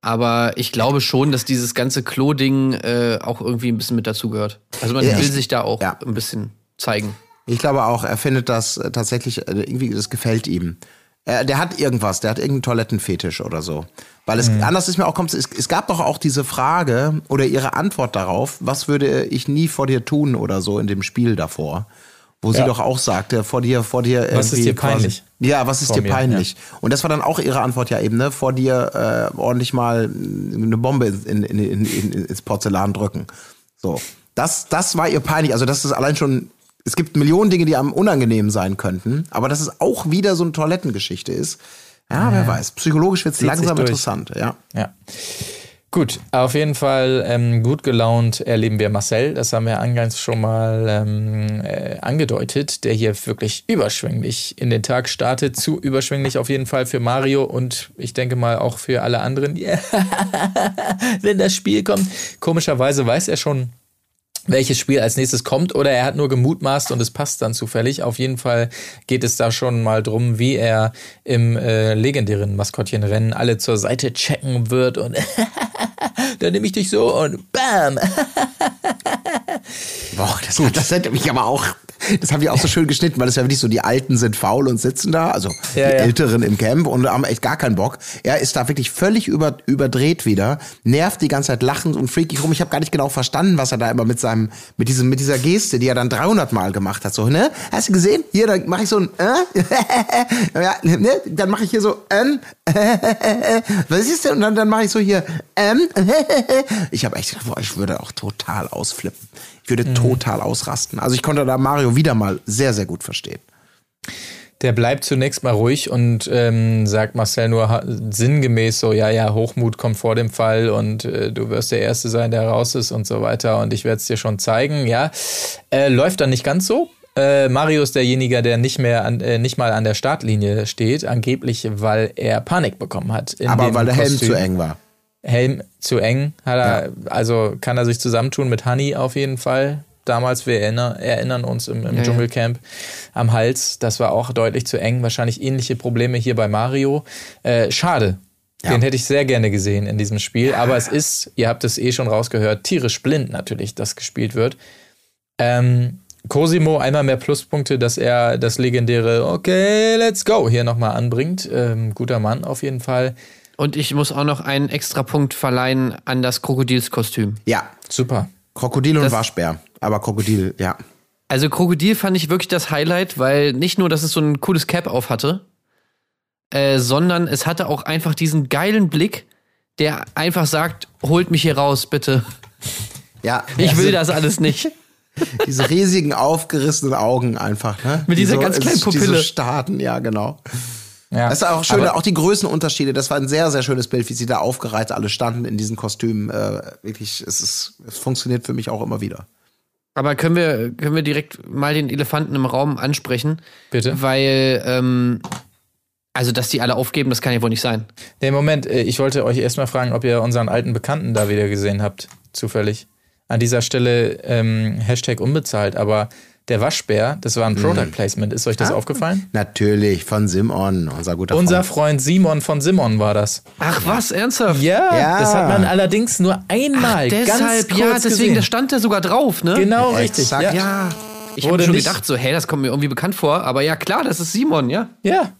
Aber ich glaube schon, dass dieses ganze Klo-Ding äh, auch irgendwie ein bisschen mit dazugehört. Also man Ja, will ich- sich da auch ja. ein bisschen zeigen. Ich glaube auch, er findet das äh, tatsächlich, äh, irgendwie, das gefällt ihm. Er, der hat irgendwas, der hat irgendeinen Toilettenfetisch oder so. Weil es, anders ist mir auch, kommt, es, es gab doch auch diese Frage oder ihre Antwort darauf, was würde ich nie vor dir tun oder so in dem Spiel davor. Wo sie Ja. doch auch sagte, vor dir, vor dir Was ist dir peinlich? Quasi, ja, was ist Vor dir mir, peinlich? Und das war dann auch ihre Antwort ja eben, ne? Vor dir äh, ordentlich mal eine Bombe in, in, in, in, ins Porzellan drücken. So. Das, das war ihr peinlich. Also, das ist allein schon. Es gibt Millionen Dinge, die am unangenehm sein könnten, aber dass es auch wieder so eine Toilettengeschichte ist. Ja, wer weiß. Psychologisch wird es langsam interessant, ja. Ja. Gut, auf jeden Fall ähm, gut gelaunt erleben wir Marcel. Das haben wir eingangs schon mal ähm, äh, angedeutet, der hier wirklich überschwänglich in den Tag startet. Zu überschwänglich auf jeden Fall für Mario und ich denke mal auch für alle anderen. (laughs) Wenn das Spiel kommt. Komischerweise weiß er schon, welches Spiel als nächstes kommt oder er hat nur gemutmaßt und es passt dann zufällig. Auf jeden Fall geht es da schon mal drum, wie er im äh, legendären Maskottchenrennen alle zur Seite checken wird und (laughs) dann nehme ich dich so und bam. (laughs) Boah, das, das hätte mich aber auch, das haben die auch so schön geschnitten, weil es ja wirklich so, die Alten sind faul und sitzen da, also Ja, die ja. Älteren im Camp und haben echt gar keinen Bock. Er ist da wirklich völlig über, überdreht wieder, nervt die ganze Zeit lachend und freakig rum. Ich habe gar nicht genau verstanden, was er da immer mit seinem, mit diesem, mit dieser Geste, die er dann 300 Mal gemacht hat, so, ne? Hast du gesehen? Hier, dann mache ich so ein, äh? (laughs) ja, ne? Dann mache ich hier so, ähm, (laughs) was ist denn? Und dann, dann mache ich so hier, ähm, (laughs) ich habe echt gedacht, boah, ich würde auch total ausflippen. Ich würde total ausrasten. Also ich konnte da Mario wieder mal sehr, sehr gut verstehen. Der bleibt zunächst mal ruhig und ähm, sagt Marcel nur sinngemäß so, ja, ja, Hochmut kommt vor dem Fall und äh, du wirst der Erste sein, der raus ist und so weiter und ich werde es dir schon zeigen, ja. Äh, läuft dann nicht ganz so. Äh, Mario ist derjenige, der nicht mehr an, äh, nicht mal an der Startlinie steht, angeblich, weil er Panik bekommen hat. Aber weil der Helm Kostüm. zu eng war. Helm zu eng, er, also kann er sich zusammentun mit Honey auf jeden Fall. Damals, wir erinner, erinnern uns im, im Ja, ja. Dschungelcamp am Hals, das war auch deutlich zu eng. Wahrscheinlich ähnliche Probleme hier bei Mario. Äh, schade. Den hätte ich sehr gerne gesehen in diesem Spiel. Aber es ist, ihr habt es eh schon rausgehört, tierisch blind natürlich, das gespielt wird. Ähm, Cosimo einmal mehr Pluspunkte, dass er das legendäre Okay, let's go hier nochmal anbringt. Ähm, guter Mann auf jeden Fall. Und ich muss auch noch einen extra Punkt verleihen an das Krokodilskostüm. Ja, Super. Krokodil und Das- Waschbär. Aber Krokodil, ja. Also Krokodil fand ich wirklich das Highlight, weil nicht nur, dass es so ein cooles Cap auf hatte, äh, sondern es hatte auch einfach diesen geilen Blick, der einfach sagt, holt mich hier raus, bitte. Ja, Ich also will das alles nicht. (laughs) Diese riesigen, aufgerissenen Augen einfach, ne? Mit Die dieser so- ganz kleinen es- Die Pupille. so starten, ja, genau. Ja. Das ist auch schön, auch die Größenunterschiede. Das war ein sehr, sehr schönes Bild, wie sie da aufgereiht alle standen in diesen Kostümen. Äh, wirklich, es ist, es funktioniert für mich auch immer wieder. Aber können wir, können wir direkt mal den Elefanten im Raum ansprechen? Bitte? Weil, ähm, also, dass die alle aufgeben, das kann ja wohl nicht sein. Nee, Moment, äh, ich wollte euch erstmal fragen, ob ihr unseren alten Bekannten da wieder gesehen habt, zufällig. An dieser Stelle ähm, Hashtag unbezahlt, aber der Waschbär, das war ein Product Placement. Ist euch das aufgefallen? Natürlich, von Simon, unser guter Unser Freund. Freund Simon von Simon war das. Ach was, ernsthaft? Ja, Ja. das hat man allerdings nur einmal. ganz Deshalb, kurz ja, deswegen, gesehen. da stand der sogar drauf, ne? Genau, Ja, richtig. exakt. Ja. Ja. Ich habe schon nicht- gedacht, so, hey, das kommt mir irgendwie bekannt vor, aber ja, klar, das ist Simon, ja. ja,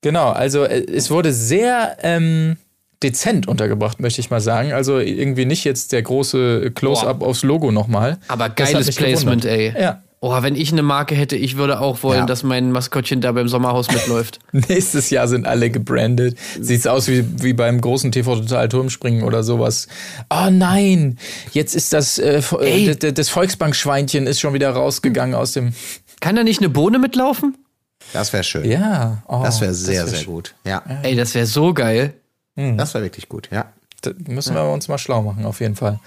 genau. Also äh, es wurde sehr ähm, dezent untergebracht, möchte ich mal sagen. Also irgendwie nicht jetzt der große Close-up aufs Logo nochmal. Aber Das geiles Placement, gewundert. ey. Ja. Oh, wenn ich eine Marke hätte, ich würde auch wollen, Ja. dass mein Maskottchen da beim Sommerhaus mitläuft. (laughs) Nächstes Jahr sind alle gebrandet. Sieht's aus wie, wie beim großen TV Total Turmspringen oder sowas. Oh nein, jetzt ist das, äh, äh, das, das Volksbankschweinchen ist schon wieder rausgegangen aus dem. Kann da nicht eine Bohne mitlaufen? Das wäre schön. Ja, oh, Das wäre sehr, wär sehr schön. gut. Ja, Ey, das wäre so geil. das wäre wirklich gut, ja. Da müssen wir uns mal schlau machen, auf jeden Fall.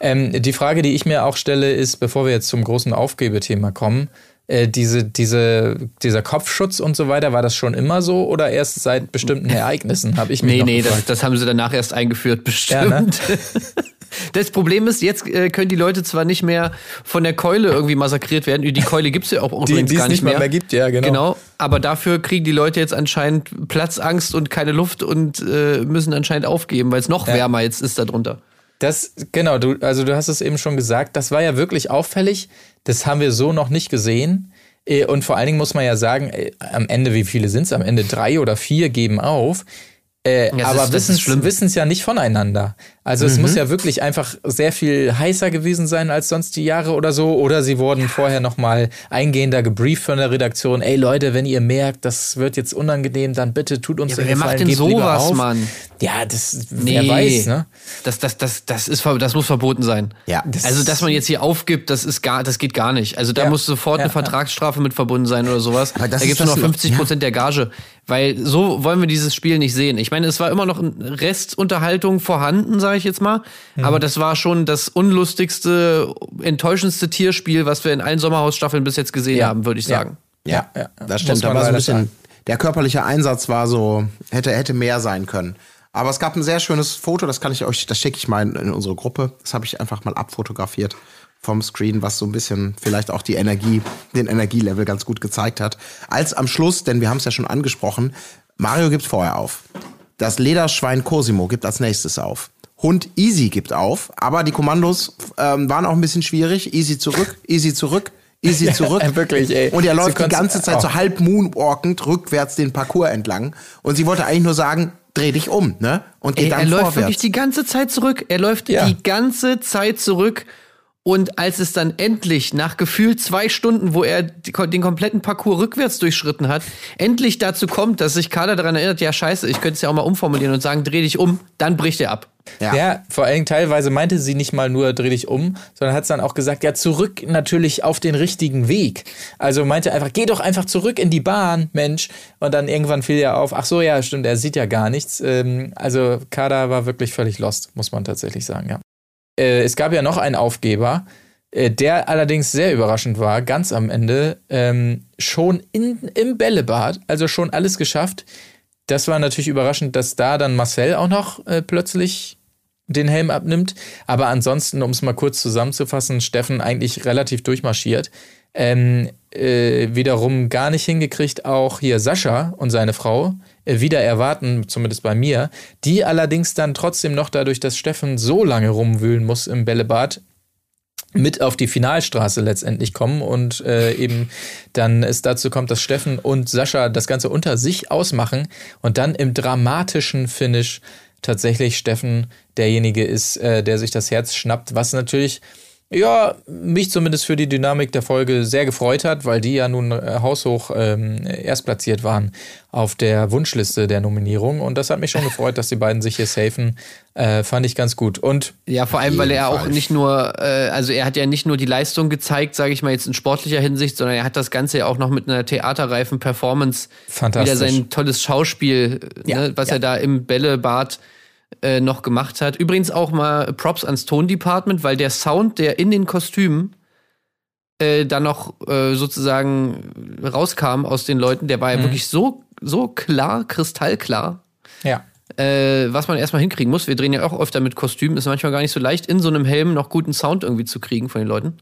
Ähm, die Frage, die ich mir auch stelle, ist, bevor wir jetzt zum großen Aufgebethema kommen, äh, diese, diese, dieser Kopfschutz und so weiter, war das schon immer so oder erst seit bestimmten Ereignissen, habe ich mich Nee, nee, das, das haben sie danach erst eingeführt, Ja, ne? bestimmt. (laughs) Das Problem ist, jetzt äh, können die Leute zwar nicht mehr von der Keule irgendwie massakriert werden. Die Keule gibt's ja auch übrigens die es gar nicht nicht mal mehr gibt, ja, genau. Genau, aber dafür kriegen die Leute jetzt anscheinend Platzangst und keine Luft und äh, müssen anscheinend aufgeben, weil es noch Ja. wärmer jetzt ist da drunter. Das, genau, du, also du hast es eben schon gesagt, das war ja wirklich auffällig. Das haben wir so noch nicht gesehen. Äh, Und vor allen Dingen muss man ja sagen, äh, am Ende, wie viele sind es? Am Ende drei oder vier geben auf. Äh, das aber das wissen es ja nicht voneinander. Also es muss ja wirklich einfach sehr viel heißer gewesen sein als sonst die Jahre oder so. Oder sie wurden vorher nochmal eingehender gebrieft von der Redaktion. Ey Leute, wenn ihr merkt, das wird jetzt unangenehm, dann bitte tut uns Ja, den wer macht Gefallen, denn gebt lieber sowas. Mann? Ja, das, Nee. wer weiß, ne? Das, das, das, das, ist, das muss verboten sein. Ja. also, dass man jetzt hier aufgibt, das ist gar, das geht gar nicht. Also, da Ja. muss sofort Ja, eine ja. Vertragsstrafe mit verbunden sein oder sowas. Das da gibt es nur das noch noch- 50 Prozent der Gage. Weil so wollen wir dieses Spiel nicht sehen. Ich meine, es war immer noch ein Restunterhaltung vorhanden, sage ich jetzt mal. Mhm. Aber das war schon das unlustigste, enttäuschendste Tierspiel, was wir in allen Sommerhausstaffeln bis jetzt gesehen Ja. haben, würde ich sagen. Ja, Ja, ja. das stimmt. Da war so ein bisschen, der körperliche Einsatz war so, hätte, hätte mehr sein können. Aber es gab ein sehr schönes Foto, das kann ich euch, das schicke ich mal in, in unsere Gruppe. Das habe ich einfach mal abfotografiert vom Screen, was so ein bisschen vielleicht auch die Energie, den Energielevel ganz gut gezeigt hat. Als am Schluss, denn wir haben es ja schon angesprochen, Mario gibt vorher auf. Das Lederschwein Cosimo gibt als nächstes auf. Hund Easy gibt auf, aber die Kommandos ähm, waren auch ein bisschen schwierig. Easy zurück, easy zurück, easy (laughs) zurück. wirklich, ey. Und er läuft die ganze Zeit oh. so halb moonwalkend rückwärts den Parcours entlang. Und sie wollte eigentlich nur sagen, dreh dich um, ne? Und geht Ey, dann er läuft vorwärts. wirklich die ganze Zeit zurück. Er läuft Ja. die ganze Zeit zurück. Und als es dann endlich, nach gefühlt zwei Stunden, wo er den kompletten Parcours rückwärts durchschritten hat, endlich dazu kommt, dass sich Kader daran erinnert, ja scheiße, ich könnte es ja auch mal umformulieren und sagen, dreh dich um, dann bricht er ab. Ja. Ja. vor allem teilweise meinte sie nicht mal nur dreh dich um, sondern hat es dann auch gesagt, ja, zurück natürlich auf den richtigen Weg. Also meinte einfach, geh doch einfach zurück in die Bahn, Mensch. Und dann irgendwann fiel ja auf, ach so, ja, stimmt, er sieht ja gar nichts. Ähm, also Kada war wirklich völlig lost, muss man tatsächlich sagen, ja. Äh, es gab ja noch einen Aufgeber, äh, der allerdings sehr überraschend war, ganz am Ende, ähm, schon in, im Bällebad, also schon alles geschafft. Das war natürlich überraschend, dass da dann Marcel auch noch äh, plötzlich den Helm abnimmt. Aber ansonsten, um es mal kurz zusammenzufassen, Steffen eigentlich relativ durchmarschiert. Ähm, äh, wiederum gar nicht hingekriegt, auch hier Sascha und seine Frau wieder erwarten, zumindest bei mir. Die allerdings dann trotzdem noch dadurch, dass Steffen so lange rumwühlen muss im Bällebad, mit auf die Finalstraße letztendlich kommen und äh, eben dann es dazu kommt, dass Steffen und Sascha das Ganze unter sich ausmachen und dann im dramatischen Finish tatsächlich Steffen derjenige ist, äh, der sich das Herz schnappt, was natürlich Ja, mich zumindest für die Dynamik der Folge sehr gefreut hat, weil die ja nun äh, haushoch ähm, erstplatziert waren auf der Wunschliste der Nominierung. Und das hat mich schon gefreut, dass die beiden sich hier safen. Äh, fand ich ganz gut. Und ja, vor allem, weil er auch nicht nur, äh, also er hat ja nicht nur die Leistung gezeigt, sage ich mal jetzt in sportlicher Hinsicht, sondern er hat das Ganze ja auch noch mit einer theaterreifen Performance wieder sein tolles Schauspiel, ja, ne, was ja. er da im Bällebad äh, noch gemacht hat. Übrigens auch mal Props ans Tondepartment, weil der Sound, der in den Kostümen äh, dann noch äh, sozusagen rauskam aus den Leuten, der war ja mhm. wirklich so, so klar, kristallklar. Ja. Äh, was man erstmal hinkriegen muss. Wir drehen ja auch öfter mit Kostümen, ist manchmal gar nicht so leicht, in so einem Helm noch guten Sound irgendwie zu kriegen von den Leuten.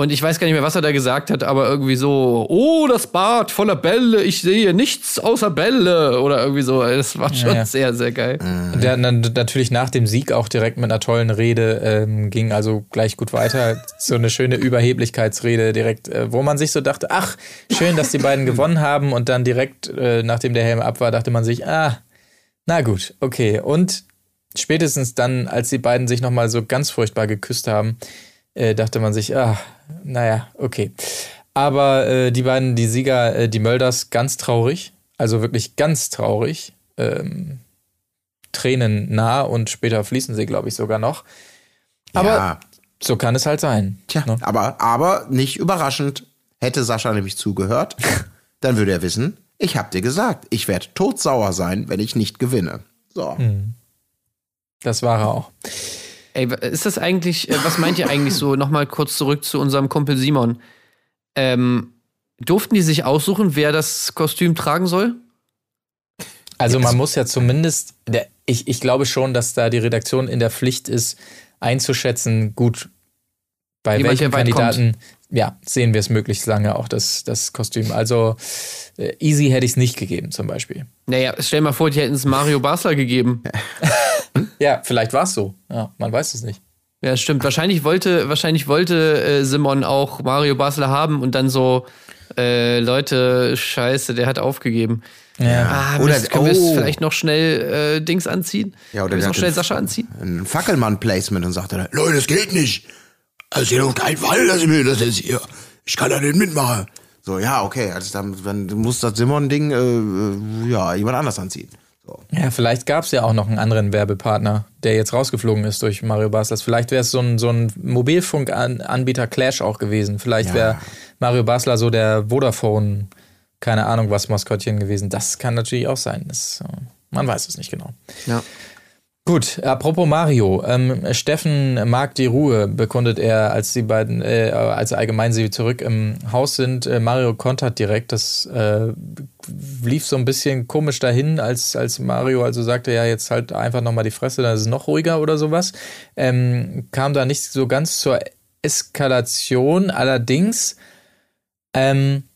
Und ich weiß gar nicht mehr, was er da gesagt hat, aber irgendwie so, oh, das Bad voller Bälle, ich sehe nichts außer Bälle oder irgendwie so. Das war schon ja. sehr, sehr geil. Mhm. Der dann natürlich nach dem Sieg auch direkt mit einer tollen Rede ähm, ging also gleich gut weiter. So eine schöne Überheblichkeitsrede direkt, äh, wo man sich so dachte, ach, schön, dass die beiden gewonnen haben und dann direkt, äh, nachdem der Helm ab war, dachte man sich, ah, na gut, okay. Und spätestens dann, als die beiden sich nochmal so ganz furchtbar geküsst haben, äh, dachte man sich, ah, naja, okay. Aber äh, die beiden, die Sieger, äh, die Mölders, ganz traurig. Also wirklich ganz traurig. Ähm, Tränen nah und später fließen sie, glaube ich, sogar noch. Aber ja. so kann es halt sein. Tja, ne? aber, aber nicht überraschend. Hätte Sascha nämlich zugehört, (laughs) dann würde er wissen, ich hab dir gesagt, ich werde todsauer sein, wenn ich nicht gewinne. So. Hm. Das war er auch. Ey, ist das eigentlich, äh, was meint ihr eigentlich so, nochmal kurz zurück zu unserem Kumpel Simon? Ähm, durften die sich aussuchen, wer das Kostüm tragen soll? Also man muss ja zumindest, der, ich, ich glaube schon, dass da die Redaktion in der Pflicht ist, einzuschätzen, gut, bei Jemand, welchen Kandidaten ja, sehen wir es möglichst lange auch, das, das Kostüm. Also äh, easy hätte ich es nicht gegeben, zum Beispiel. Naja, stell mal vor, die hätten es Mario Basler gegeben. (laughs) ja, vielleicht war es so. Ja, man weiß es nicht. Ja, stimmt. Wahrscheinlich wollte, wahrscheinlich wollte äh, Simon auch Mario Basler haben und dann so, äh, Leute, scheiße, der hat aufgegeben. Ja. Ah, oder Mist, können oh. wir vielleicht noch schnell äh, Dings anziehen? Ja, oder noch schnell Sascha anziehen? Ein Fackelmann-Placement und sagte, Leute, das geht nicht. Also hier auf keinen Fall, dass ich mir das jetzt hier. Ich kann da nicht mitmachen. So, ja, okay. Also dann, dann muss das Simon-Ding, äh, äh, ja, jemand anders anziehen. So. Ja, vielleicht gab es ja auch noch einen anderen Werbepartner, der jetzt rausgeflogen ist durch Mario Basler. Vielleicht wäre es so ein, so ein Mobilfunkanbieter Clash auch gewesen. Vielleicht ja. wäre Mario Basler so der Vodafone, keine Ahnung was, Maskottchen gewesen. Das kann natürlich auch sein. Das, äh, man weiß es nicht genau. Ja. Gut, apropos Mario. Ähm, Steffen mag die Ruhe, bekundet er, als die beiden, äh, als allgemein sie zurück im Haus sind. Äh, Mario kontert direkt. Das äh, lief so ein bisschen komisch dahin, als, als Mario also sagte, ja, jetzt halt einfach nochmal die Fresse, dann ist es noch ruhiger oder sowas. Ähm, kam da nicht so ganz zur Eskalation. Allerdings, ähm, äh,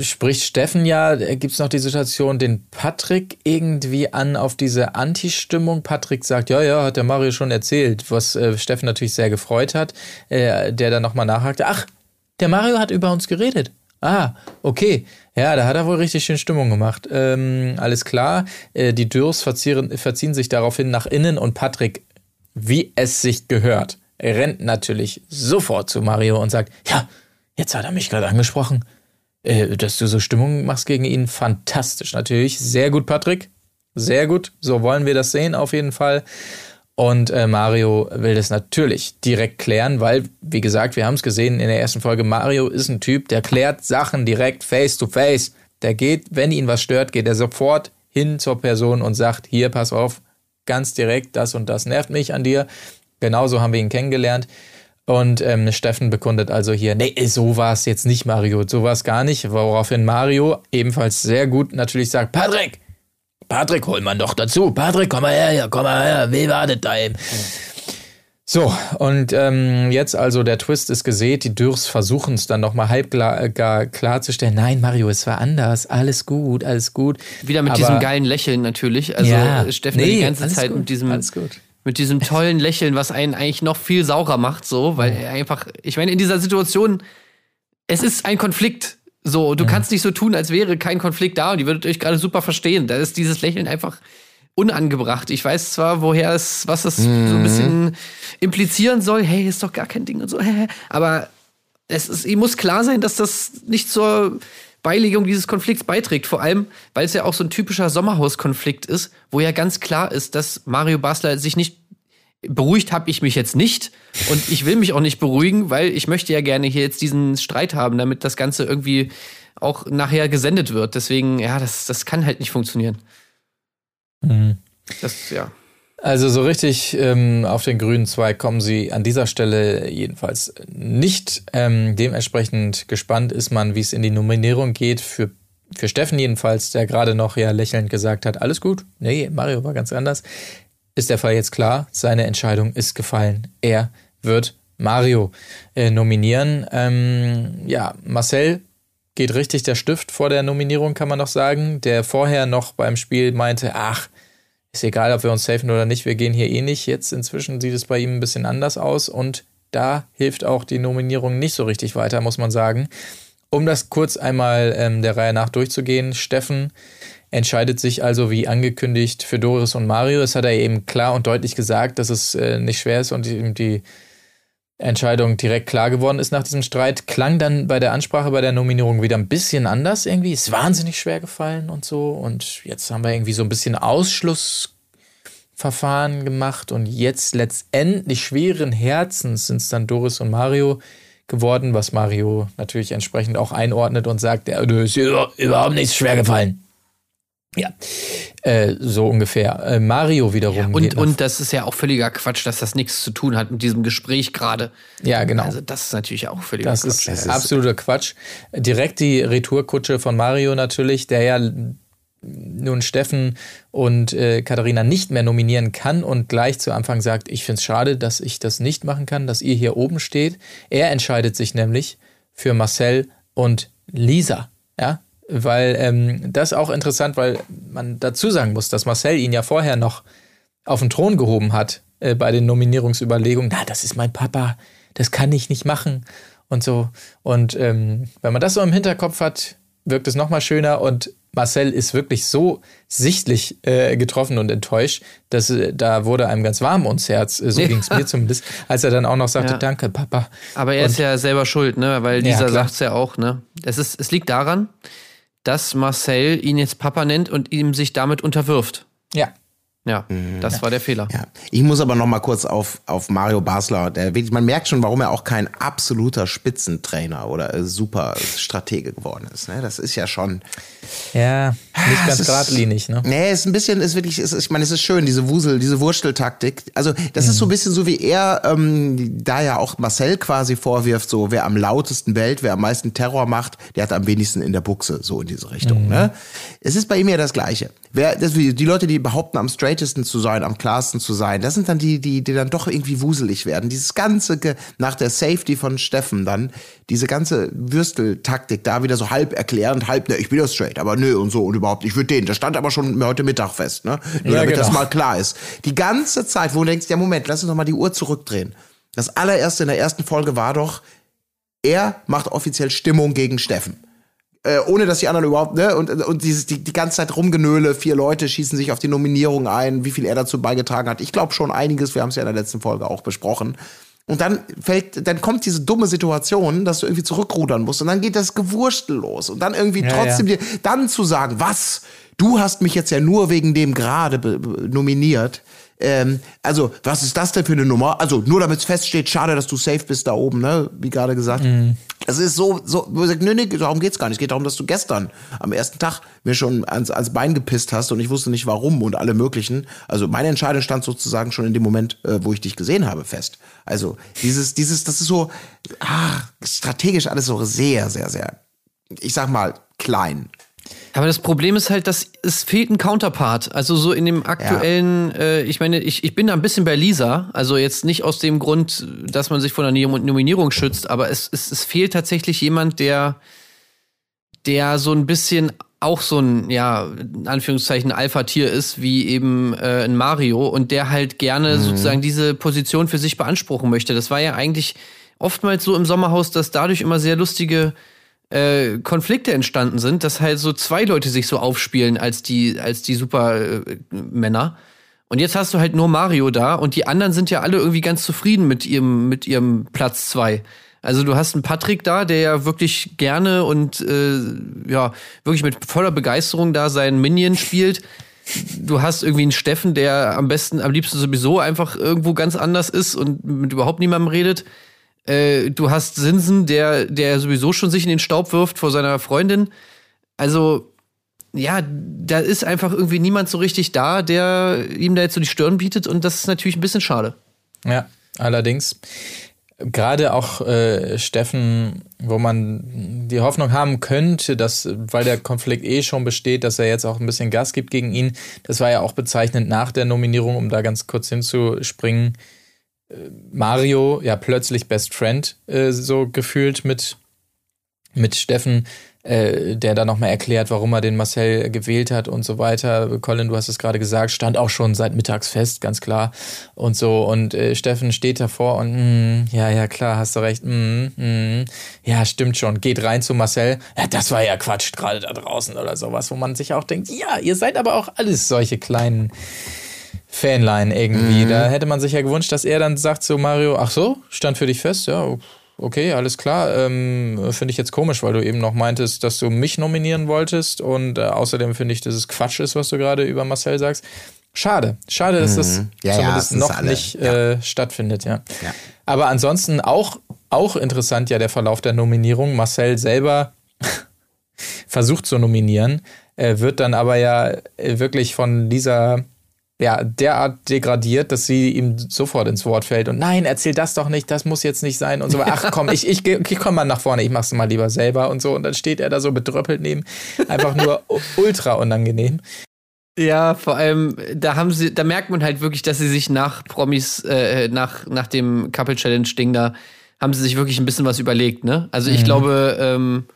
spricht Steffen ja, äh, gibt es noch die Situation, den Patrick irgendwie an auf diese Anti-Stimmung. Patrick sagt, ja, ja, hat der Mario schon erzählt, was äh, Steffen natürlich sehr gefreut hat, äh, der dann nochmal nachhakte, ach, der Mario hat über uns geredet. Ah, okay. Ja, da hat er wohl richtig schön Stimmung gemacht. Ähm, alles klar. Äh, die Dürrs verzieren, verziehen sich daraufhin nach innen und Patrick, wie es sich gehört, rennt natürlich sofort zu Mario und sagt, ja, jetzt hat er mich gerade angesprochen äh, dass du so Stimmung machst gegen ihn, fantastisch natürlich. Sehr gut, Patrick. Sehr gut. So wollen wir das sehen, auf jeden Fall. Und äh, Mario will das natürlich direkt klären, weil, wie gesagt, wir haben es gesehen in der ersten Folge, Mario ist ein Typ, der klärt Sachen direkt face to face. Der geht, wenn ihn was stört, geht er sofort hin zur Person und sagt, hier, pass auf, ganz direkt, das und das nervt mich an dir. Genauso haben wir ihn kennengelernt. Und ähm, Steffen bekundet also hier, nee, so war es jetzt nicht, Mario, so war es gar nicht. Woraufhin Mario ebenfalls sehr gut natürlich sagt, Patrick, Patrick, hol man doch dazu. Patrick, komm mal her, hier, komm mal her, wie wartet da eben? So, und ähm, jetzt also der Twist ist gesät, die Dürrs versuchen es dann nochmal halb klar, gar klarzustellen. Nein, Mario, es war anders, alles gut, alles gut. Wieder mit Aber, diesem geilen Lächeln natürlich. Also ja, Steffen nee, die ganze Zeit gut, mit diesem alles gut mit diesem tollen Lächeln, was einen eigentlich noch viel saurer macht, so, weil er einfach, ich meine, in dieser Situation, es ist ein Konflikt. So, du ja. kannst nicht so tun, als wäre kein Konflikt da und die würdet euch gerade super verstehen. Da ist dieses Lächeln einfach unangebracht. Ich weiß zwar, woher es, was das so ein bisschen implizieren soll. Hey, ist doch gar kein Ding und so. (laughs) Aber es ist, ihm muss klar sein, dass das nicht zur Beilegung dieses Konflikts beiträgt. Vor allem, weil es ja auch so ein typischer Sommerhauskonflikt ist, wo ja ganz klar ist, dass Mario Basler sich nicht beruhigt habe ich mich jetzt nicht und ich will mich auch nicht beruhigen, weil ich möchte ja gerne hier jetzt diesen Streit haben, damit das Ganze irgendwie auch nachher gesendet wird. Deswegen, ja, das, das kann halt nicht funktionieren. Das, ja. Also so richtig ähm, auf den grünen Zweig kommen sie an dieser Stelle jedenfalls nicht. Ähm, dementsprechend gespannt ist man, wie es in die Nominierung geht. Für, für Steffen jedenfalls, der gerade noch ja lächelnd gesagt hat, alles gut. Nee, Mario war ganz anders. Ist der Fall jetzt klar. Seine Entscheidung ist gefallen. Er wird Mario äh, nominieren. Ähm, ja, Marcel geht richtig der Stift vor der Nominierung, kann man noch sagen. Der vorher noch beim Spiel meinte, ach, ist egal, ob wir uns safen oder nicht, wir gehen hier eh nicht. Jetzt inzwischen sieht es bei ihm ein bisschen anders aus und da hilft auch die Nominierung nicht so richtig weiter, muss man sagen. Um das kurz einmal ähm, der Reihe nach durchzugehen, Steffen entscheidet sich also wie angekündigt für Doris und Mario. Das hat er eben klar und deutlich gesagt, dass es äh, nicht schwer ist und ihm die Entscheidung direkt klar geworden ist nach diesem Streit. Klang dann bei der Ansprache bei der Nominierung wieder ein bisschen anders irgendwie. Ist wahnsinnig schwer gefallen und so. Und jetzt haben wir irgendwie so ein bisschen Ausschlussverfahren gemacht und jetzt letztendlich schweren Herzens sind es dann Doris und Mario geworden, was Mario natürlich entsprechend auch einordnet und sagt, ja, du ist überhaupt nichts schwer gefallen. Ja, äh, so ungefähr. Äh, Mario wiederum. Ja, und, und das ist ja auch völliger Quatsch, dass das nichts zu tun hat mit diesem Gespräch gerade. Ja, genau. Also das ist natürlich auch völliger das Quatsch. Ist, das ist absoluter Quatsch. Direkt die Retourkutsche von Mario natürlich, der ja nun Steffen und äh, Katharina nicht mehr nominieren kann und gleich zu Anfang sagt, ich finde es schade, dass ich das nicht machen kann, dass ihr hier oben steht. Er entscheidet sich nämlich für Marcel und Lisa. Ja, weil ähm, das auch interessant, weil man dazu sagen muss, dass Marcel ihn ja vorher noch auf den Thron gehoben hat äh, bei den Nominierungsüberlegungen. Na, das ist mein Papa, das kann ich nicht machen und so. Und ähm, wenn man das so im Hinterkopf hat, wirkt es noch mal schöner und Marcel ist wirklich so sichtlich äh, getroffen und enttäuscht, dass äh, da wurde einem ganz warm ums Herz, äh, so ja. ging es mir zumindest, als er dann auch noch sagte, ja. danke, Papa. Aber er und, ist ja selber schuld, ne? Weil dieser ja, sagt es ja auch, ne? Es, ist, es liegt daran, dass Marcel ihn jetzt Papa nennt und ihm sich damit unterwirft. Ja. Ja, mhm. das war der Fehler. Ja. Ich muss aber noch mal kurz auf, auf Mario Basler. Der, man merkt schon, warum er auch kein absoluter Spitzentrainer oder äh, super Stratege geworden ist. Ne? Das ist ja schon. Ja, nicht ganz geradlinig, ne? Nee, ist ein bisschen, ist wirklich, ist, ich meine, es ist schön, diese Wusel, diese Wursteltaktik. Also, das mhm. ist so ein bisschen so, wie er ähm, da ja auch Marcel quasi vorwirft, so wer am lautesten bellt, wer am meisten Terror macht, der hat am wenigsten in der Buchse, so in diese Richtung. Mhm. Ne? Es ist bei ihm ja das Gleiche. Wer, das, die Leute, die behaupten, am straightesten zu sein, am klarsten zu sein, das sind dann die, die, die dann doch irgendwie wuselig werden. Dieses ganze, nach der Safety von Steffen dann, diese ganze Würsteltaktik da wieder so halb erklärend, halb, ne, ich bin ja straight, aber nö und so und überhaupt, ich würde den, das stand aber schon heute Mittag fest, ne? Nur ja, damit genau. das mal klar ist. Die ganze Zeit, wo du denkst, ja Moment, lass uns doch mal die Uhr zurückdrehen. Das allererste in der ersten Folge war doch, er macht offiziell Stimmung gegen Steffen äh, ohne dass die anderen überhaupt, ne, und, und dieses, die, die ganze Zeit rumgenöle, vier Leute schießen sich auf die Nominierung ein, wie viel er dazu beigetragen hat. Ich glaube schon einiges, wir haben es ja in der letzten Folge auch besprochen. Und dann fällt, dann kommt diese dumme Situation, dass du irgendwie zurückrudern musst und dann geht das Gewurstel los und dann irgendwie ja, trotzdem ja. dir, dann zu sagen, was? Du hast mich jetzt ja nur wegen dem gerade nominiert. Ähm, also, was ist das denn für eine Nummer? Also, nur damit es feststeht, schade, dass du safe bist da oben, ne? Wie gerade gesagt. Mhm. Das ist so, so, wo sagt, nee, nee, darum geht's gar nicht. Es geht darum, dass du gestern am ersten Tag mir schon ans, ans Bein gepisst hast und ich wusste nicht warum und alle möglichen. Also, meine Entscheidung stand sozusagen schon in dem Moment, äh, wo ich dich gesehen habe, fest. Also, dieses, dieses, das ist so, ah, strategisch alles so sehr, sehr, sehr, ich sag mal, klein. Aber das Problem ist halt, dass es fehlt ein Counterpart. Also so in dem aktuellen, ja. äh, ich meine, ich, ich bin da ein bisschen bei Lisa. Also jetzt nicht aus dem Grund, dass man sich vor einer Nominierung schützt, aber es, es, es fehlt tatsächlich jemand, der, der so ein bisschen auch so ein, ja, in Anführungszeichen Alpha-Tier ist, wie eben äh, ein Mario und der halt gerne mhm. sozusagen diese Position für sich beanspruchen möchte. Das war ja eigentlich oftmals so im Sommerhaus, dass dadurch immer sehr lustige äh, Konflikte entstanden sind, dass halt so zwei Leute sich so aufspielen als die, als die Supermänner. Und jetzt hast du halt nur Mario da und die anderen sind ja alle irgendwie ganz zufrieden mit ihrem, mit ihrem Platz zwei. Also du hast einen Patrick da, der ja wirklich gerne und äh, ja, wirklich mit voller Begeisterung da seinen Minion spielt. Du hast irgendwie einen Steffen, der am besten, am liebsten sowieso einfach irgendwo ganz anders ist und mit überhaupt niemandem redet. Äh, du hast Sinsen, der, der sowieso schon sich in den Staub wirft vor seiner Freundin. Also, ja, da ist einfach irgendwie niemand so richtig da, der ihm da jetzt so die Stirn bietet und das ist natürlich ein bisschen schade. Ja, allerdings. Gerade auch äh, Steffen, wo man die Hoffnung haben könnte, dass, weil der Konflikt eh schon besteht, dass er jetzt auch ein bisschen Gas gibt gegen ihn. Das war ja auch bezeichnend nach der Nominierung, um da ganz kurz hinzuspringen Mario ja plötzlich Best Friend äh, so gefühlt mit, mit Steffen, äh, der dann nochmal erklärt, warum er den Marcel gewählt hat und so weiter. Colin, du hast es gerade gesagt, stand auch schon seit mittags fest, ganz klar. Und so. Und äh, Steffen steht davor und mm, ja, ja, klar, hast du recht. Mm, mm, ja, stimmt schon. Geht rein zu Marcel. Ja, das war ja Quatsch, gerade da draußen oder sowas, wo man sich auch denkt, ja, ihr seid aber auch alles solche kleinen Fanline irgendwie. Mhm. Da hätte man sich ja gewünscht, dass er dann sagt zu Mario, ach so, stand für dich fest, ja, okay, alles klar. Ähm, finde ich jetzt komisch, weil du eben noch meintest, dass du mich nominieren wolltest und äh, außerdem finde ich, dass es Quatsch ist, was du gerade über Marcel sagst. Schade, schade, dass das mhm. ja, zumindest ja, noch alle. nicht äh, stattfindet, ja. ja. Aber ansonsten auch, auch interessant ja der Verlauf der Nominierung. Marcel selber (laughs) versucht zu nominieren, äh, wird dann aber ja äh, wirklich von Lisa ja, derart degradiert, dass sie ihm sofort ins Wort fällt und nein, erzähl das doch nicht, das muss jetzt nicht sein und so. (laughs) Ach komm, ich, ich, ich komm mal nach vorne, ich mach's mal lieber selber und so. Und dann steht er da so bedröppelt neben, einfach nur ultra unangenehm. Ja, vor allem, da haben sie, da merkt man halt wirklich, dass sie sich nach Promis, äh, nach, nach dem Couple Challenge-Ding da, haben sie sich wirklich ein bisschen was überlegt, ne? Also ich mhm. glaube, ähm,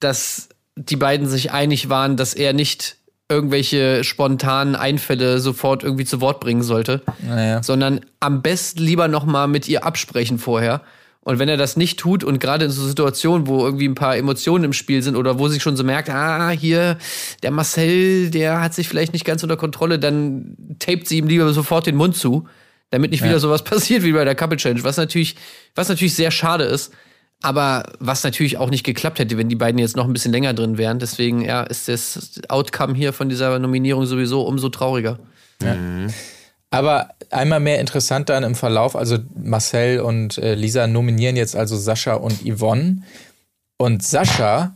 dass die beiden sich einig waren, dass er nicht irgendwelche spontanen Einfälle sofort irgendwie zu Wort bringen sollte, naja. sondern am besten lieber noch mal mit ihr absprechen vorher. Und wenn er das nicht tut und gerade in so Situationen, wo irgendwie ein paar Emotionen im Spiel sind oder wo sich schon so merkt, ah, hier, der Marcel, der hat sich vielleicht nicht ganz unter Kontrolle, dann tapet sie ihm lieber sofort den Mund zu, damit nicht ja. wieder sowas (laughs) passiert wie bei der Couple Challenge, was natürlich, was natürlich sehr schade ist. Aber was natürlich auch nicht geklappt hätte, wenn die beiden jetzt noch ein bisschen länger drin wären. Deswegen, ja, ist das Outcome hier von dieser Nominierung sowieso umso trauriger. Ja. Mhm. Aber einmal mehr interessant dann im Verlauf, also Marcel und äh, Lisa nominieren jetzt also Sascha und Yvonne. Und Sascha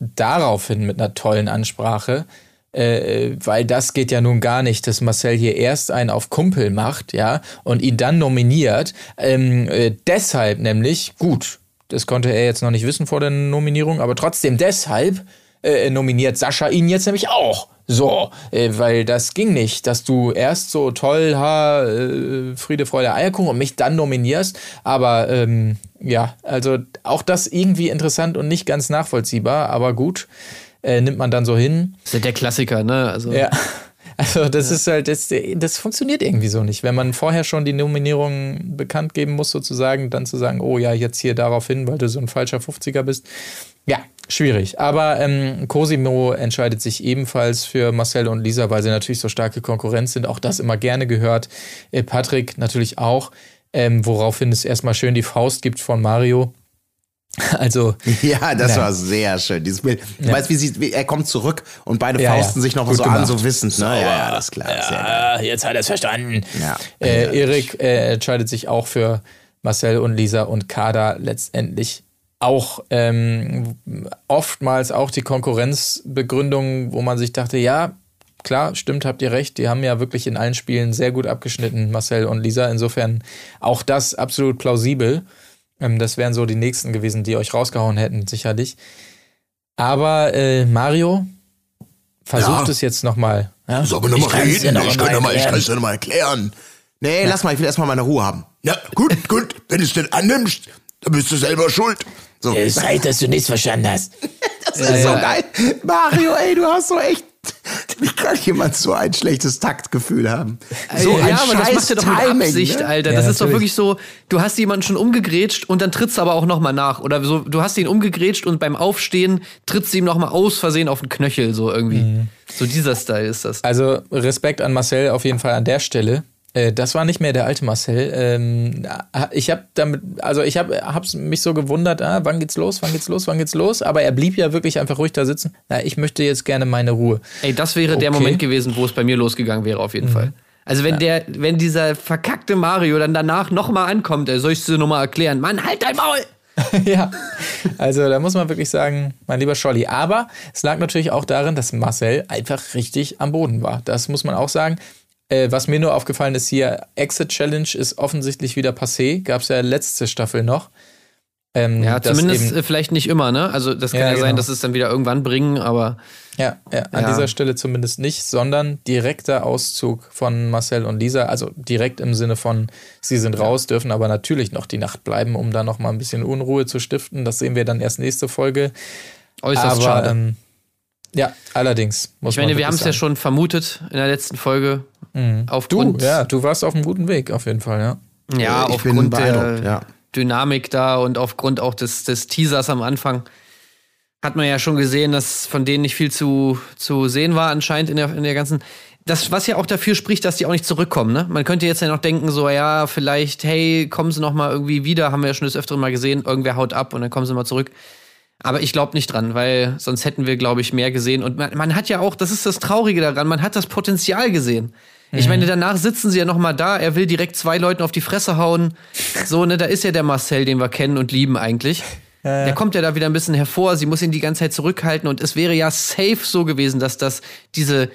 daraufhin mit einer tollen Ansprache, äh, weil das geht ja nun gar nicht, dass Marcel hier erst einen auf Kumpel macht, ja, und ihn dann nominiert. Ähm, äh, deshalb nämlich, gut, das konnte er jetzt noch nicht wissen vor der Nominierung, aber trotzdem deshalb äh, nominiert Sascha ihn jetzt nämlich auch. So, äh, weil das ging nicht, dass du erst so toll, ha, äh, Friede, Freude, Eierkuchen und mich dann nominierst. Aber ähm, ja, also auch das irgendwie interessant und nicht ganz nachvollziehbar, aber gut, äh, nimmt man dann so hin. Das ist ja der Klassiker, ne? Also. Ja. Also das ja. ist halt, das, das funktioniert irgendwie so nicht. Wenn man vorher schon die Nominierung bekannt geben muss, sozusagen, dann zu sagen, oh ja, jetzt hier darauf hin, weil du so ein falscher 50er bist. Ja, schwierig. Aber ähm, Cosimo entscheidet sich ebenfalls für Marcel und Lisa, weil sie natürlich so starke Konkurrenz sind. Auch das immer gerne gehört. Äh, Patrick natürlich auch. Ähm, woraufhin es erstmal schön die Faust gibt von Mario (laughs) Also. Ja, das na. war sehr schön. Dieses Bild. Du ja. weißt, wie sie, wie, er kommt zurück und beide ja, fausten ja. sich noch Gut so gemacht. an, so wissend. Ne? Ja, ja, das ist klar. Ja, jetzt hat er es verstanden. Ja. Äh, Erik äh, entscheidet sich auch für Marcel und Lisa und Kada letztendlich auch ähm, oftmals auch die Konkurrenzbegründung, wo man sich dachte, ja, klar, stimmt, habt ihr recht. Die haben ja wirklich in allen Spielen sehr gut abgeschnitten, Marcel und Lisa. Insofern auch das absolut plausibel. Ähm, das wären so die nächsten gewesen, die euch rausgehauen hätten, sicherlich. Aber äh, Mario versucht ja. es jetzt nochmal. Ja? Sollen wir nochmal reden? Noch ich kann es ja dir nochmal erklären. Nee, ja. lass mal, ich will erstmal meine Ruhe haben. Ja, gut, gut. Wenn du es denn annimmst, dann bist du selber schuld. So. Es äh, (laughs) sei, dass du nichts verstanden hast. das ist so geil. Mario, ey, du hast so echt (laughs) Wie kann jemand so ein schlechtes Taktgefühl haben? So ja, ein aber das macht er doch mit Timing, Absicht, ne? Alter. Ja, das ist doch wirklich so, du hast jemanden schon umgegrätscht und dann trittst du aber auch nochmal nach. Oder so, du hast ihn umgegrätscht und beim Aufstehen trittst du ihm nochmal aus Versehen auf den Knöchel, so irgendwie. Mhm. So dieser Style ist das. Also Respekt an Marcel auf jeden Fall an der Stelle. Äh, Das war nicht mehr der alte Marcel. Ähm, Ich habe damit, also ich habe hab's mich so gewundert, ah, wann geht's los, wann geht's los, wann geht's los. Aber er blieb ja wirklich einfach ruhig da sitzen. Na, ich möchte jetzt gerne meine Ruhe. Ey, das wäre der Okay. Moment gewesen, wo es bei mir losgegangen wäre, auf jeden Fall. Also wenn der, wenn dieser verkackte Mario dann danach nochmal ankommt, soll ich es dir nochmal erklären? Mann, halt dein Maul! (laughs) ja, also da muss man wirklich sagen, mein lieber Scholli. Aber es lag natürlich auch darin, dass Marcel einfach richtig am Boden war. Das muss man auch sagen. Äh, was mir nur aufgefallen ist hier, Exit Challenge ist offensichtlich wieder passé. Gab es ja letzte Staffel noch. Ähm, Ja, zumindest eben- äh, vielleicht nicht immer, ne? Also das kann Ja, ja, sein, genau. dass es dann wieder irgendwann bringen, aber Ja, ja, an Ja. dieser Stelle zumindest nicht, sondern direkter Auszug von Marcel und Lisa. Also direkt im Sinne von, sie sind raus, dürfen aber natürlich noch die Nacht bleiben, um da noch mal ein bisschen Unruhe zu stiften. Das sehen wir dann erst nächste Folge. äußerst aber schade. Ähm, ja, allerdings muss ich meine, man wir haben es ja schon vermutet in der letzten Folge. Du, Aufgrund, ja, du warst auf einem guten Weg auf jeden Fall, ja. ja, Ich bin aufgrund der ja. Dynamik da und aufgrund auch des, des Teasers am Anfang hat man ja schon gesehen, dass von denen nicht viel zu, zu sehen war anscheinend in der, in der ganzen. Das, was ja auch dafür spricht, dass die auch nicht zurückkommen. Ne? Man könnte jetzt ja noch denken, so ja, vielleicht, hey, kommen sie noch mal irgendwie wieder, haben wir ja schon des Öfteren mal gesehen, irgendwer haut ab und dann kommen sie mal zurück. Aber ich glaube nicht dran, weil sonst hätten wir, glaube ich, mehr gesehen. Und man, man hat ja auch, das ist das Traurige daran, man hat das Potenzial gesehen. Ich meine, danach sitzen sie ja noch mal da, er will direkt zwei Leuten auf die Fresse hauen. So, ne, da ist ja der Marcel, den wir kennen und lieben eigentlich. Der kommt ja da wieder ein bisschen hervor, sie muss ihn die ganze Zeit zurückhalten und es wäre ja safe so gewesen, dass das diese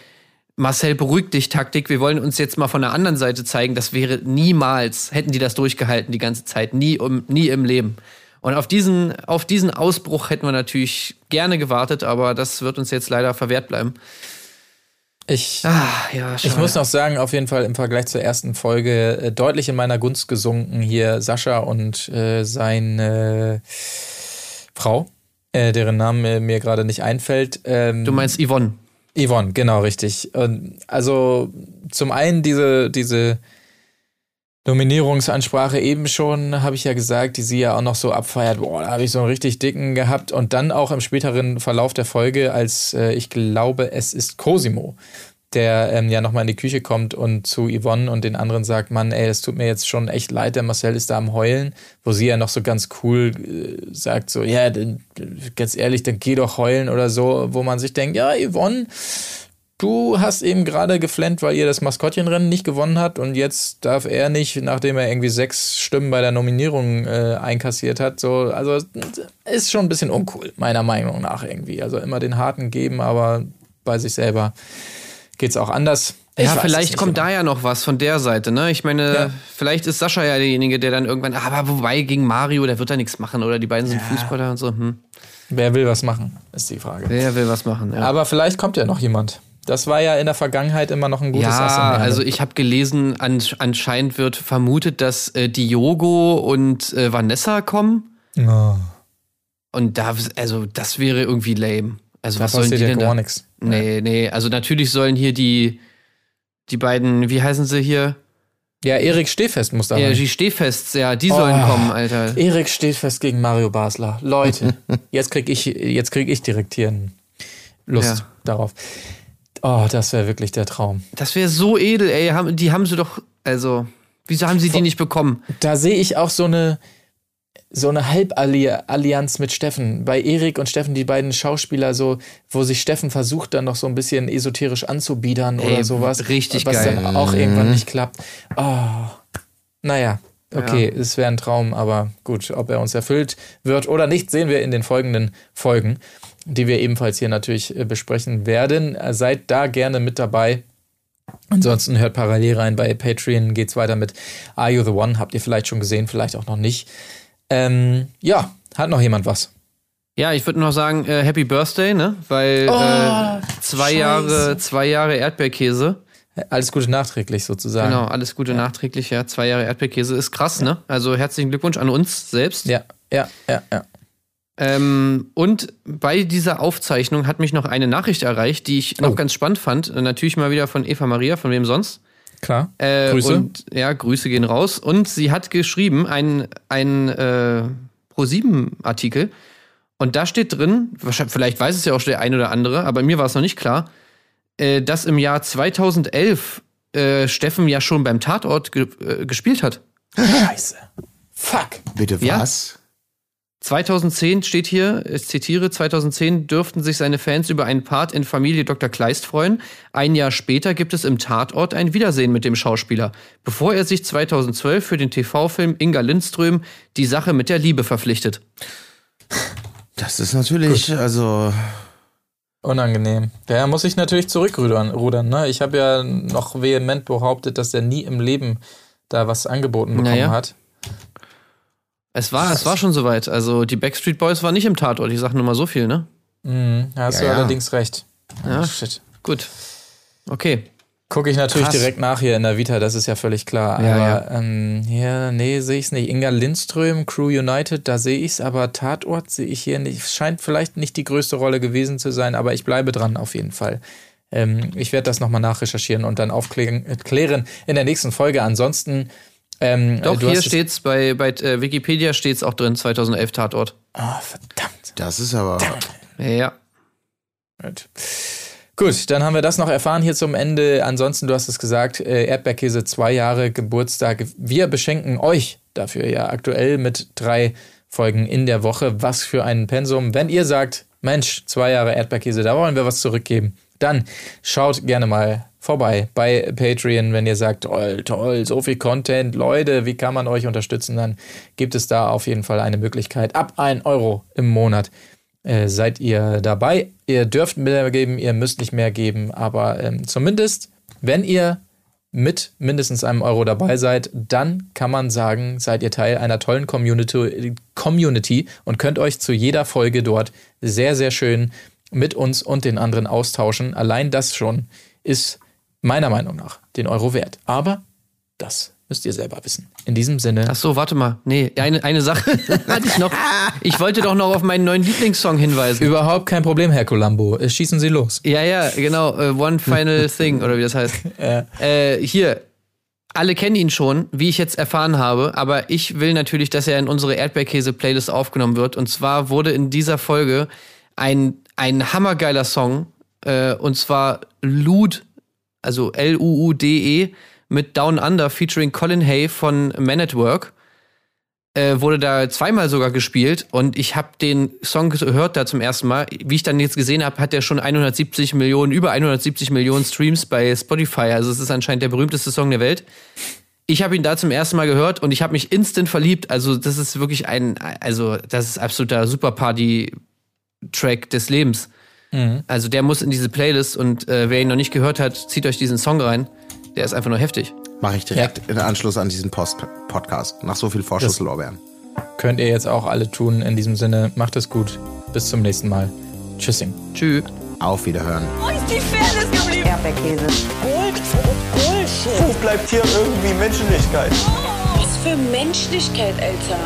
Marcel beruhigt dich Taktik, wir wollen uns jetzt mal von der anderen Seite zeigen, das wäre niemals, hätten die das durchgehalten die ganze Zeit, nie, um, nie im Leben. Und auf diesen, auf diesen Ausbruch hätten wir natürlich gerne gewartet, aber das wird uns jetzt leider verwehrt bleiben. Ich, Ah, ja, ich muss noch sagen, auf jeden Fall im Vergleich zur ersten Folge äh, deutlich in meiner Gunst gesunken hier Sascha und äh, seine Frau, äh, deren Name mir gerade nicht einfällt. Ähm, Du meinst Yvonne. Yvonne, genau, richtig. Und also zum einen diese, diese Nominierungsansprache eben schon, habe ich ja gesagt, die sie ja auch noch so abfeiert. Boah, da habe ich so einen richtig dicken gehabt. Und dann auch im späteren Verlauf der Folge, als äh, ich glaube, es ist Cosimo, der ähm, ja nochmal in die Küche kommt und zu Yvonne und den anderen sagt, Mann, ey, es tut mir jetzt schon echt leid, der Marcel ist da am Heulen, wo sie ja noch so ganz cool äh, sagt, so, ja, dann, ganz ehrlich, dann geh doch heulen oder so, wo man sich denkt, ja, Yvonne, du hast eben gerade geflennt, weil ihr das Maskottchenrennen nicht gewonnen hat und jetzt darf er nicht, nachdem er irgendwie sechs Stimmen bei der Nominierung äh, einkassiert hat. So, also ist schon ein bisschen uncool, meiner Meinung nach irgendwie. Also immer den Harten geben, aber bei sich selber geht's auch anders. Ja, es vielleicht kommt genau. da ja noch was von der Seite, ne? Ich meine, Ja. vielleicht ist Sascha ja derjenige, der dann irgendwann, aber wobei gegen Mario, der wird da nichts machen, oder die beiden sind Fußballer und so. Hm. Wer will was machen, ist die Frage. Wer will was machen, ja. Aber vielleicht kommt ja noch jemand. Das war ja in der Vergangenheit immer noch ein gutes Ass Ja, Ärmel. also ich habe gelesen, an, anscheinend wird vermutet, dass äh, Diogo und äh, Vanessa kommen. Oh, Und da, also das wäre irgendwie lame. Also da was sollen die ja denn gar da? nichts. Nee, nee, also natürlich sollen hier die, die beiden, wie heißen sie hier? Ja, Erik Stehfest muss da Ja, rein. die Stehfests, ja, die sollen Oh. kommen, Alter. Erik steht fest gegen Mario Basler. Leute, (laughs) jetzt krieg ich, jetzt krieg ich direkt hier Lust Ja. darauf. Oh, das wäre wirklich der Traum. Das wäre so edel, ey. Die haben sie doch, also, wieso haben sie die nicht bekommen? Da sehe ich auch so eine, so eine Halballianz mit Steffen. Bei Erik und Steffen, die beiden Schauspieler, so, wo sich Steffen versucht, dann noch so ein bisschen esoterisch anzubiedern Ey, oder sowas. richtig was geil. dann auch irgendwann nicht klappt. Oh. Naja, okay, Ja. es wäre ein Traum, aber gut, ob er uns erfüllt wird oder nicht, sehen wir in den folgenden Folgen, die wir ebenfalls hier natürlich äh, besprechen werden. Äh, Seid da gerne mit dabei. Ansonsten hört parallel rein bei Patreon, geht's weiter mit Are You the One? Habt ihr vielleicht schon gesehen, vielleicht auch noch nicht. Ähm, ja, hat noch jemand was? Ja, ich würde noch sagen, äh, Happy Birthday, ne? Weil äh, zwei Oh, Scheiße. Jahre, zwei Jahre Erdbeerkäse. Alles Gute nachträglich sozusagen. Genau, alles Gute nachträglich, ja. Zwei Jahre Erdbeerkäse ist krass, ne? Also herzlichen Glückwunsch an uns selbst. Ja, ja, ja, ja. Ähm, und bei dieser Aufzeichnung hat mich noch eine Nachricht erreicht, die ich noch Oh. ganz spannend fand. Natürlich mal wieder von Eva Maria, von wem sonst. Klar. Äh, Grüße. Und, ja, Grüße gehen raus. Und sie hat geschrieben, ein, ein äh, Pro7-Artikel. Und da steht drin, wahrscheinlich, vielleicht weiß es ja auch schon der ein oder andere, aber mir war es noch nicht klar, äh, dass im Jahr 2011 äh, Steffen ja schon beim Tatort ge äh, gespielt hat. Scheiße. Fuck. Bitte Ja? Was? 2010 steht hier, ich zitiere, 2010 dürften sich seine Fans über einen Part in Familie Dr. Kleist freuen. Ein Jahr später gibt es im Tatort ein Wiedersehen mit dem Schauspieler, bevor er sich 2012 für den TV-Film Inga Lindström die Sache mit der Liebe verpflichtet. Das ist natürlich, also. Unangenehm. Der muss sich natürlich zurückrudern. Rudern, ne? Ich habe ja noch vehement behauptet, dass er nie im Leben da was angeboten bekommen Naja. hat. Es war, es war schon soweit. Also die Backstreet Boys waren nicht im Tatort, ich sag nur mal so viel, ne? Mhm, da hast Ja, du ja. allerdings recht. Ja. Ah, shit. Gut. Okay. Gucke ich natürlich Krass. direkt nach hier in der Vita, das ist ja völlig klar. Ja, aber Ähm, hier, nee, sehe ich es nicht. Inga Lindström, Crew United, da sehe ich es, aber Tatort sehe ich hier nicht. Scheint vielleicht nicht die größte Rolle gewesen zu sein, aber ich bleibe dran auf jeden Fall. Ähm, ich werde das nochmal nachrecherchieren und dann aufklären äh, klären in der nächsten Folge. Ansonsten. Ähm, Doch, du hier es- steht's bei, bei äh, Wikipedia steht's auch drin, 2011 Tatort. Ah, verdammt. Das ist aber. Ja. Gut. Gut, dann haben wir das noch erfahren hier zum Ende. Ansonsten, du hast es gesagt, äh, Erdbeerkäse zwei Jahre Geburtstag. Wir beschenken euch dafür ja aktuell mit drei Folgen in der Woche. Was für ein Pensum. Wenn ihr sagt, Mensch, zwei Jahre Erdbeerkäse, da wollen wir was zurückgeben, dann schaut gerne mal vorbei bei Patreon, wenn ihr sagt, toll, toll, so viel Content, Leute, wie kann man euch unterstützen, dann gibt es da auf jeden Fall eine Möglichkeit. Ab 1 Euro im Monat äh, seid ihr dabei. Ihr dürft mehr geben, ihr müsst nicht mehr geben, aber ähm, zumindest, wenn ihr mit mindestens einem Euro dabei seid, dann kann man sagen, seid ihr Teil einer tollen Community, Community und könnt euch zu jeder Folge dort sehr, sehr schön mit uns und den anderen austauschen. Allein das schon ist meiner Meinung nach den Euro wert. Aber das müsst ihr selber wissen. In diesem Sinne. Ach so, warte mal. Nee, eine, eine Sache (laughs) hatte ich noch. Ich wollte doch noch auf meinen neuen Lieblingssong hinweisen. Überhaupt kein Problem, Herr Columbo. Äh, Schießen Sie los. Ja, ja, genau. äh, One Final (laughs) Thing, oder wie das heißt. (laughs) Äh, hier, alle kennen ihn schon, wie ich jetzt erfahren habe, aber ich will natürlich, dass er in unsere Erdbeerkäse-Playlist aufgenommen wird. Und zwar wurde in dieser Folge ein, ein hammergeiler Song, äh, und zwar Lude, also L-U-U-D-E, mit Down Under featuring Colin Hay von Man at Work. Äh, wurde da zweimal sogar gespielt und ich habe den Song gehört da zum ersten Mal. Wie ich dann jetzt gesehen habe, hat der schon 170 Millionen, über 170 Millionen Streams bei Spotify. Also es ist anscheinend der berühmteste Song der Welt. Ich habe ihn da zum ersten Mal gehört und ich habe mich instant verliebt. Also das ist wirklich ein, also das ist absoluter Superparty-Track des Lebens. Also der muss in diese Playlist und äh, wer ihn noch nicht gehört hat, zieht euch diesen Song rein. Der ist einfach nur heftig. Mache ich direkt in Anschluss an diesen Post Podcast. Nach so viel Vorschusslorbeeren. Könnt ihr jetzt auch alle tun. In diesem Sinne, macht es gut. Bis zum nächsten Mal. Tschüssing. Tschüss. Auf Wiederhören. Wo ist die Fairness geblieben? Erdbeerkäse. Gold, Bullshit. Wo bleibt hier irgendwie Menschlichkeit? Was für Menschlichkeit, Alter.